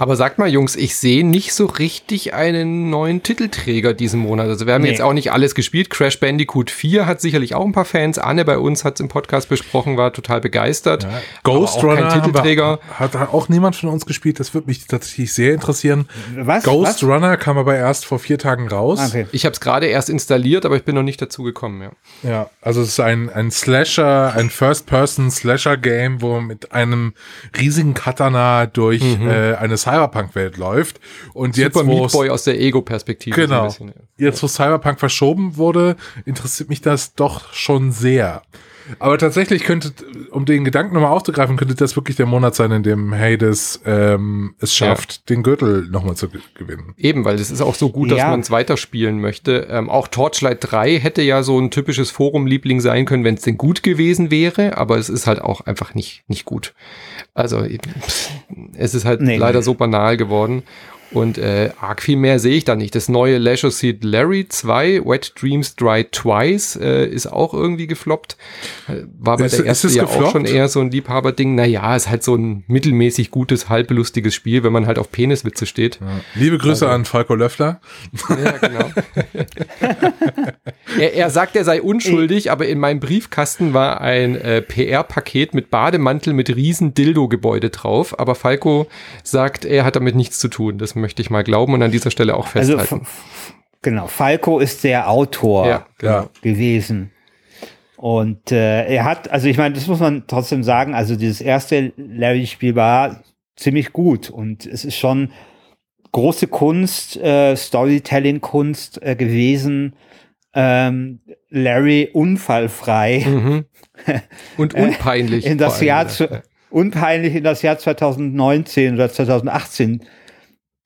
Aber sag mal, Jungs, ich sehe nicht so richtig einen neuen Titelträger diesen Monat. Also wir haben nee. jetzt auch nicht alles gespielt. Crash Bandicoot 4 hat sicherlich auch ein paar Fans. Anne bei uns hat es im Podcast besprochen, war total begeistert. Ja. Ghost Runner Titelträger. Wir, hat auch niemand von uns gespielt. Das würde mich tatsächlich sehr interessieren. Was? Ghost Was? Runner kam aber erst vor vier Tagen raus. Okay. Ich habe es gerade erst installiert, aber ich bin noch nicht dazu gekommen. Ja, ja also es ist ein, ein Slasher, ein First-Person-Slasher-Game, wo mit einem riesigen Katana durch mhm. äh, eine Cyberpunk-Welt läuft. Und Super jetzt, Meat wo Boy aus der Ego-Perspektive. Genau. bisschen, jetzt, wo Cyberpunk verschoben wurde, interessiert mich das doch schon sehr. Aber tatsächlich könnte, um den Gedanken nochmal aufzugreifen, könnte das wirklich der Monat sein, in dem Hades ähm, es schafft, den Gürtel nochmal zu ge- gewinnen. Eben, weil es ist auch so gut, dass Ja. man es weiterspielen möchte. Ähm, auch Torchlight 3 hätte ja so ein typisches Forum-Liebling sein können, wenn es denn gut gewesen wäre, aber es ist halt auch einfach nicht, nicht gut. Also es ist halt Nee. leider so banal geworden. Und äh, arg viel mehr sehe ich da nicht. Das neue Leisure Suit Larry 2, Wet Dreams Dry Twice, äh, ist auch irgendwie gefloppt. Äh, War bei Ist- der ersten ja auch gefloppt? schon eher so ein Liebhaberding. Naja, ist halt so ein mittelmäßig gutes, halblustiges Spiel, wenn man halt auf Peniswitze steht. Liebe Grüße Also- an Falco Löffler. Ja, genau. er, er sagt, er sei unschuldig, aber in meinem Briefkasten war ein äh, PR-Paket mit Bademantel mit riesen Dildo-Gebäude drauf. Aber Falco sagt, er hat damit nichts zu tun. Das möchte ich mal glauben und an dieser Stelle auch Also, festhalten. f- genau, Falco ist der Autor ja, genau. Gewesen. Und äh, er hat, also ich meine, das muss man trotzdem sagen, also dieses erste Larry-Spiel war ziemlich gut und es ist schon große Kunst, äh, Storytelling-Kunst äh, gewesen, ähm, Larry unfallfrei Mhm. Und unpeinlich. in das Jahr ja. zu, unpeinlich in das Jahr 2019 oder 2018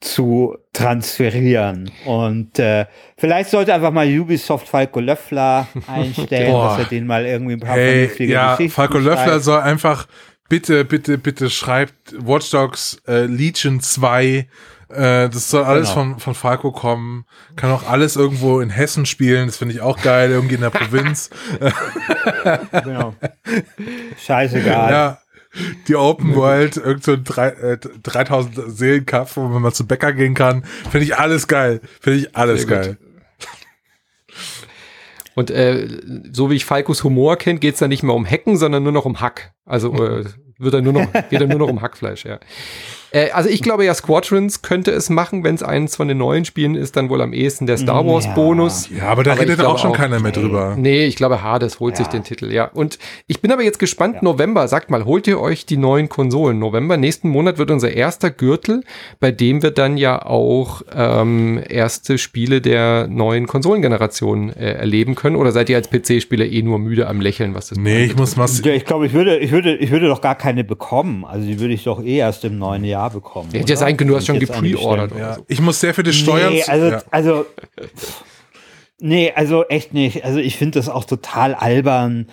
zu transferieren. Und äh, vielleicht sollte einfach mal Ubisoft Falco Löffler einstellen, dass er den mal irgendwie ein paar Hey, ja, Geschichten Falco Löffler schreibt. soll einfach, bitte, bitte, bitte schreibt Watch Dogs äh, Legion 2. Äh, das soll alles Genau. von, von Falco kommen. Kann auch alles irgendwo in Hessen spielen. Das finde ich auch geil. Irgendwie in der Provinz. Genau. Scheißegal. ja. Die Open World, irgend so ein drei, äh, 3000 Seelenkampf, wo man mal zum Bäcker gehen kann. Finde ich alles geil. Finde ich alles geil. Und äh, so wie ich Falcos Humor kennt, geht's da nicht mehr um Hacken, sondern nur noch um Hack. Also äh, wird er nur noch, geht er nur noch um Hackfleisch, ja. Äh, also ich glaube ja, Squadrons könnte es machen, wenn es eins von den neuen Spielen ist, dann wohl am ehesten der Star Wars Ja. Bonus. Ja, aber da Aber redet auch schon auch, keiner mehr drüber. Nee, ich glaube, Hades holt sich Ja. den Titel, ja. Und ich bin aber jetzt gespannt, November, sagt mal, holt ihr euch die neuen Konsolen? November, nächsten Monat wird unser erster Gürtel, bei dem wir dann ja auch ähm, erste Spiele der neuen Konsolengeneration äh, erleben können. Oder seid ihr als PC-Spieler eh nur müde am Lächeln, was das Nee, ich muss was. Ja, ich glaube, ich würde, ich würde, ich würde doch gar keine bekommen. Also die würde ich doch eh erst im neuen Jahr bekommen. Hätte ja oder? sein können, du hast schon gepreordert Ja, ich muss sehr für die Steuern. Nee, also, ja. also, nee, also echt nicht. Also ich finde das auch total albern.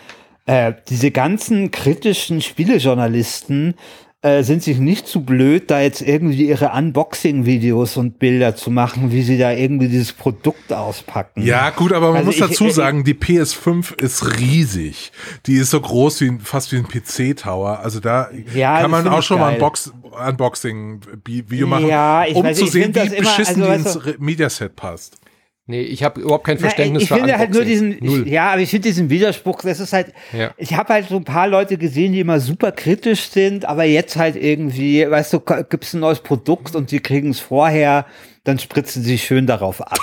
Äh, diese ganzen kritischen Spielejournalisten äh, sind sich nicht zu blöd, da jetzt irgendwie ihre Unboxing-Videos und Bilder zu machen, wie sie da irgendwie dieses Produkt auspacken. Ja, gut, aber man Also muss ich- dazu sagen, die PS5 ist riesig. Die ist so groß wie fast wie ein PC-Tower. Also da Ja, kann man auch schon mal ein geil. Box Unboxing-Video machen, Ja, ich um weiß, zu sehen, wie immer- beschissen also, die ins Mediaset passt. Nee, ich habe überhaupt kein Na, Verständnis ich für finde halt nur diesen, Null. ich, ja, aber ich finde diesen Widerspruch, das ist halt, Ja. ich habe halt so ein paar Leute gesehen, die immer super kritisch sind, aber jetzt halt irgendwie, weißt du, gibt's ein neues Produkt und die kriegen es vorher, dann spritzen sie schön darauf ab.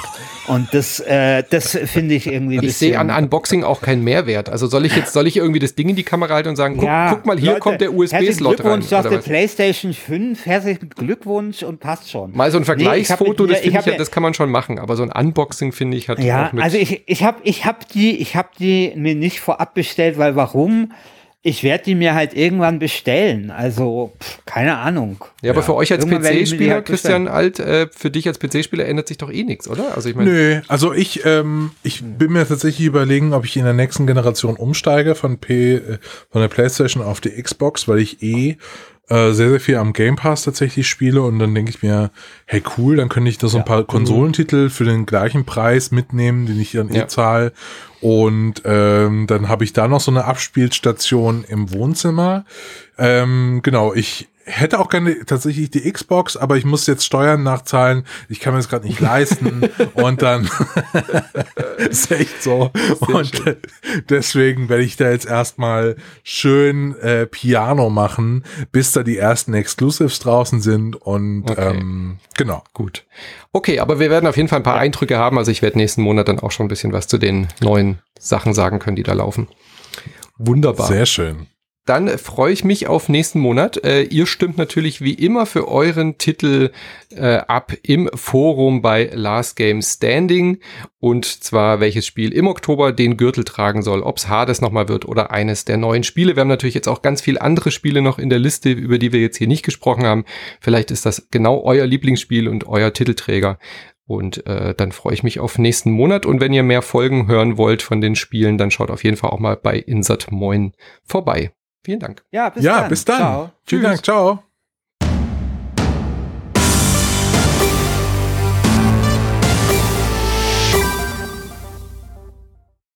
Und das, äh, das finde ich irgendwie Ich sehe an Unboxing auch keinen Mehrwert. Also soll ich jetzt, soll ich irgendwie das Ding in die Kamera halten und sagen, guck, Ja, guck mal, hier Leute, kommt der herzlichen USB-Slot rein. Glückwunsch auf der? PlayStation 5, herzlichen Glückwunsch und passt schon. Mal so ein Nee, ich Vergleichsfoto, mit- das, ich ja, mir- das kann man schon machen, aber so ein Unboxing finde ich hat Ja, auch mit. also ich, ich habe ich hab die, ich hab die mir nicht vorab bestellt, weil warum? Ich werde die mir halt irgendwann bestellen. Also, pff, keine Ahnung. ja, aber für euch als PC-Spieler, halt Christian Alt, äh, für dich als PC-Spieler ändert sich doch eh nichts, oder? Also ich meine, Nö, also ich, ähm, ich bin mir tatsächlich überlegen, ob ich in der nächsten Generation umsteige von P, äh, von der PlayStation auf die Xbox, weil ich eh äh, sehr, sehr viel am Game Pass tatsächlich spiele und dann denke ich mir, hey cool, dann könnte ich da so ein paar Konsolentitel für den gleichen Preis mitnehmen, den ich dann eh Ja. zahle. Und ähm, dann habe ich da noch so eine Abspielstation im Wohnzimmer. Ähm, genau, ich hätte auch gerne tatsächlich die Xbox, aber ich muss jetzt Steuern nachzahlen. Ich kann mir das gerade nicht leisten. und dann ist echt so. und äh, deswegen werde ich da jetzt erstmal schön äh, Piano machen, bis da die ersten Exclusives draußen sind. Und Okay. ähm, genau. gut. Okay, aber wir werden auf jeden Fall ein paar Eindrücke haben. Also ich werde nächsten Monat dann auch schon ein bisschen was zu den neuen Sachen sagen können, die da laufen. Wunderbar. Sehr schön. Dann freue ich mich auf nächsten Monat. Äh, ihr stimmt natürlich wie immer für euren Titel äh, ab im Forum bei Last Game Standing. Und zwar welches Spiel im Oktober den Gürtel tragen soll, ob es Hades nochmal wird oder eines der neuen Spiele. Wir haben natürlich jetzt auch ganz viele andere Spiele noch in der Liste, über die wir jetzt hier nicht gesprochen haben. Vielleicht ist das genau euer Lieblingsspiel und euer Titelträger. Und äh, dann freue ich mich auf nächsten Monat. Und wenn ihr mehr Folgen hören wollt von den Spielen, dann schaut auf jeden Fall auch mal bei Insert Moin vorbei. Vielen Dank. Ja, bis ja, dann. Bis dann. Ciao. Vielen Dank. Ciao.